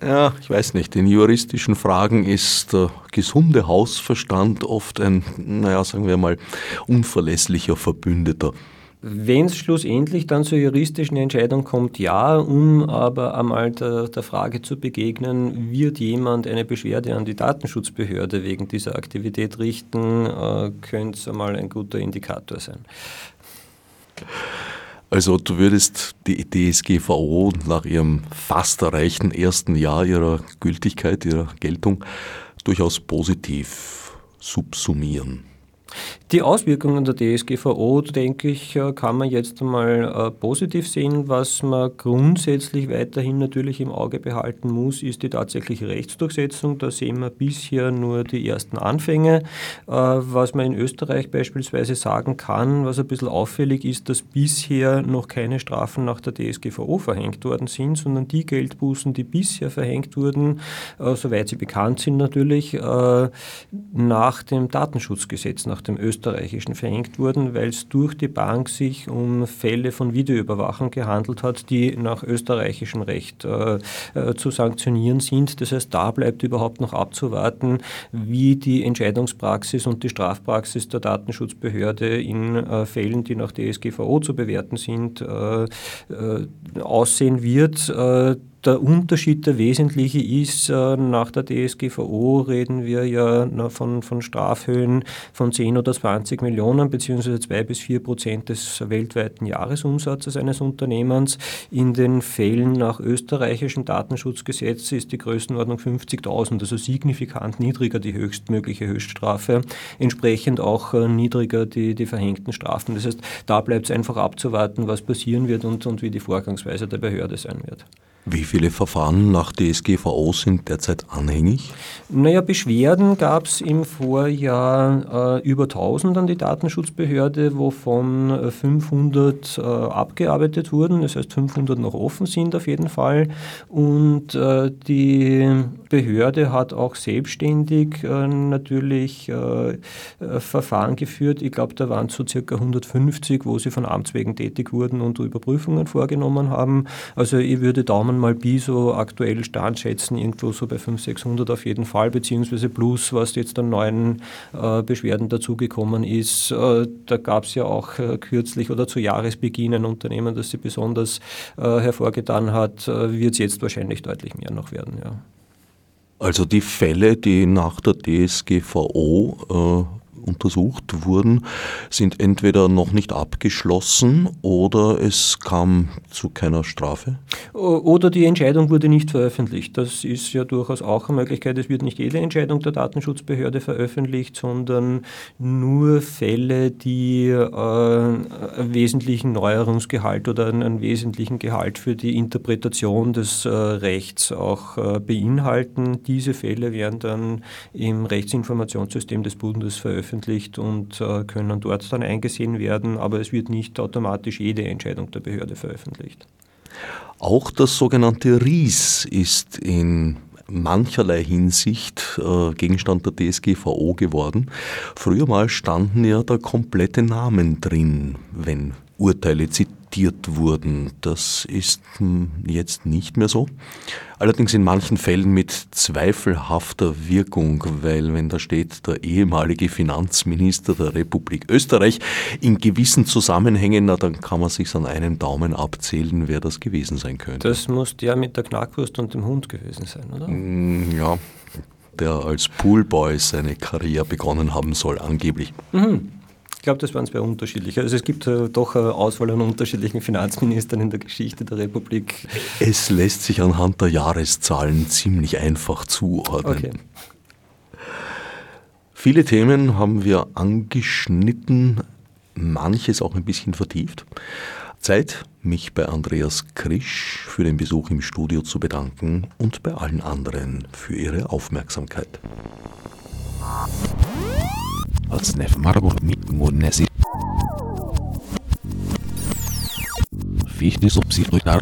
Ja, ich weiß nicht. In juristischen Fragen ist der gesunde Hausverstand oft ein, naja, sagen wir mal, unverlässlicher Verbündeter.
Wenn es schlussendlich dann zur juristischen Entscheidung kommt, ja, um aber einmal der, der, Frage zu begegnen, wird jemand eine Beschwerde an die Datenschutzbehörde wegen dieser Aktivität richten, äh, könnte es einmal ein guter Indikator sein.
Also du würdest die DSGVO nach ihrem fast erreichten ersten Jahr ihrer Gültigkeit, ihrer Geltung durchaus positiv subsumieren.
Die Auswirkungen der DSGVO, denke ich, äh, kann man jetzt einmal äh, positiv sehen. Was man grundsätzlich weiterhin natürlich im Auge behalten muss, ist die tatsächliche Rechtsdurchsetzung. Da sehen wir bisher nur die ersten Anfänge. Äh, was man in Österreich beispielsweise sagen kann, was ein bisschen auffällig ist, dass bisher noch keine Strafen nach der DSGVO verhängt worden sind, sondern die Geldbußen, die bisher verhängt wurden, soweit sie bekannt sind natürlich, nach dem Datenschutzgesetz, nach dem österreichischen verhängt wurden, weil es durch die Bank sich um Fälle von Videoüberwachung gehandelt hat, die nach österreichischem Recht äh, äh, zu sanktionieren sind. Das heißt, da bleibt überhaupt noch abzuwarten, wie die Entscheidungspraxis und die Strafpraxis der Datenschutzbehörde in äh, Fällen, die nach DSGVO zu bewerten sind, äh, äh, aussehen wird der Unterschied, der wesentliche ist, äh, nach der DSGVO reden wir ja von, von Strafhöhen von 10 oder 20 Millionen beziehungsweise 2 bis 4 Prozent des weltweiten Jahresumsatzes eines Unternehmens. In den Fällen nach österreichischem Datenschutzgesetz ist die Größenordnung 50.000, also signifikant niedriger die höchstmögliche Höchststrafe, entsprechend auch äh, niedriger die, die verhängten Strafen. Das heißt, da bleibt es einfach abzuwarten, was passieren wird und, und wie die Vorgangsweise der Behörde sein wird.
Wie viele Verfahren nach DSGVO sind derzeit anhängig?
Naja, Beschwerden gab es im Vorjahr äh, über 1000 an die Datenschutzbehörde, wovon 500 äh, äh, abgearbeitet wurden. Das heißt, 500 noch offen sind auf jeden Fall. Und äh, die Behörde hat auch selbstständig äh, natürlich äh, Verfahren geführt. Ich glaube, da waren es so circa 150, wo sie von Amts wegen tätig wurden und Überprüfungen vorgenommen haben. Also ich würde Daumen mal Bi so aktuell Stand schätzen, irgendwo so bei 500, 600 auf jeden Fall, beziehungsweise plus, was jetzt an neuen äh, Beschwerden dazugekommen ist. Äh, da gab es ja auch äh, kürzlich oder zu Jahresbeginn ein Unternehmen, das sie besonders äh, hervorgetan hat, äh, wird es jetzt wahrscheinlich deutlich mehr noch werden. Ja.
Also die Fälle, die nach der DSGVO äh, untersucht wurden, sind entweder noch nicht abgeschlossen oder es kam zu keiner Strafe?
Oder die Entscheidung wurde nicht veröffentlicht. Das ist ja durchaus auch eine Möglichkeit. Es wird nicht jede Entscheidung der Datenschutzbehörde veröffentlicht, sondern nur Fälle, die äh, einen wesentlichen Neuerungsgehalt oder einen, wesentlichen Gehalt für die Interpretation des äh, Rechts auch äh, beinhalten. Diese Fälle werden dann im Rechtsinformationssystem des Bundes veröffentlicht veröffentlicht und äh, können dort dann eingesehen werden, aber es wird nicht automatisch jede Entscheidung der Behörde veröffentlicht.
Auch das sogenannte RIS ist in mancherlei Hinsicht äh, Gegenstand der DSGVO geworden. Früher mal standen ja da komplette Namen drin, wenn Urteile zitiert akzeptiert wurden. Das ist hm, jetzt nicht mehr so. Allerdings in manchen Fällen mit zweifelhafter Wirkung, weil wenn da steht der ehemalige Finanzminister der Republik Österreich in gewissen Zusammenhängen, na, dann kann man sich an einem Daumen abzählen, wer das gewesen sein könnte.
Das muss der mit der Knackwurst und dem Hund gewesen sein, oder?
Hm, ja, der als Poolboy seine Karriere begonnen haben soll, angeblich. Mhm.
Ich glaube, das waren zwei unterschiedliche. Also es gibt äh, doch eine Auswahl an unterschiedlichen Finanzministern in der Geschichte der Republik.
Es lässt sich anhand der Jahreszahlen ziemlich einfach zuordnen. Okay. Viele Themen haben wir angeschnitten, manches auch ein bisschen vertieft. Zeit, mich bei Andreas Krisch für den Besuch im Studio zu bedanken und bei allen anderen für ihre Aufmerksamkeit. Odsnev Marburg Mudnesi. Fichte subsidiar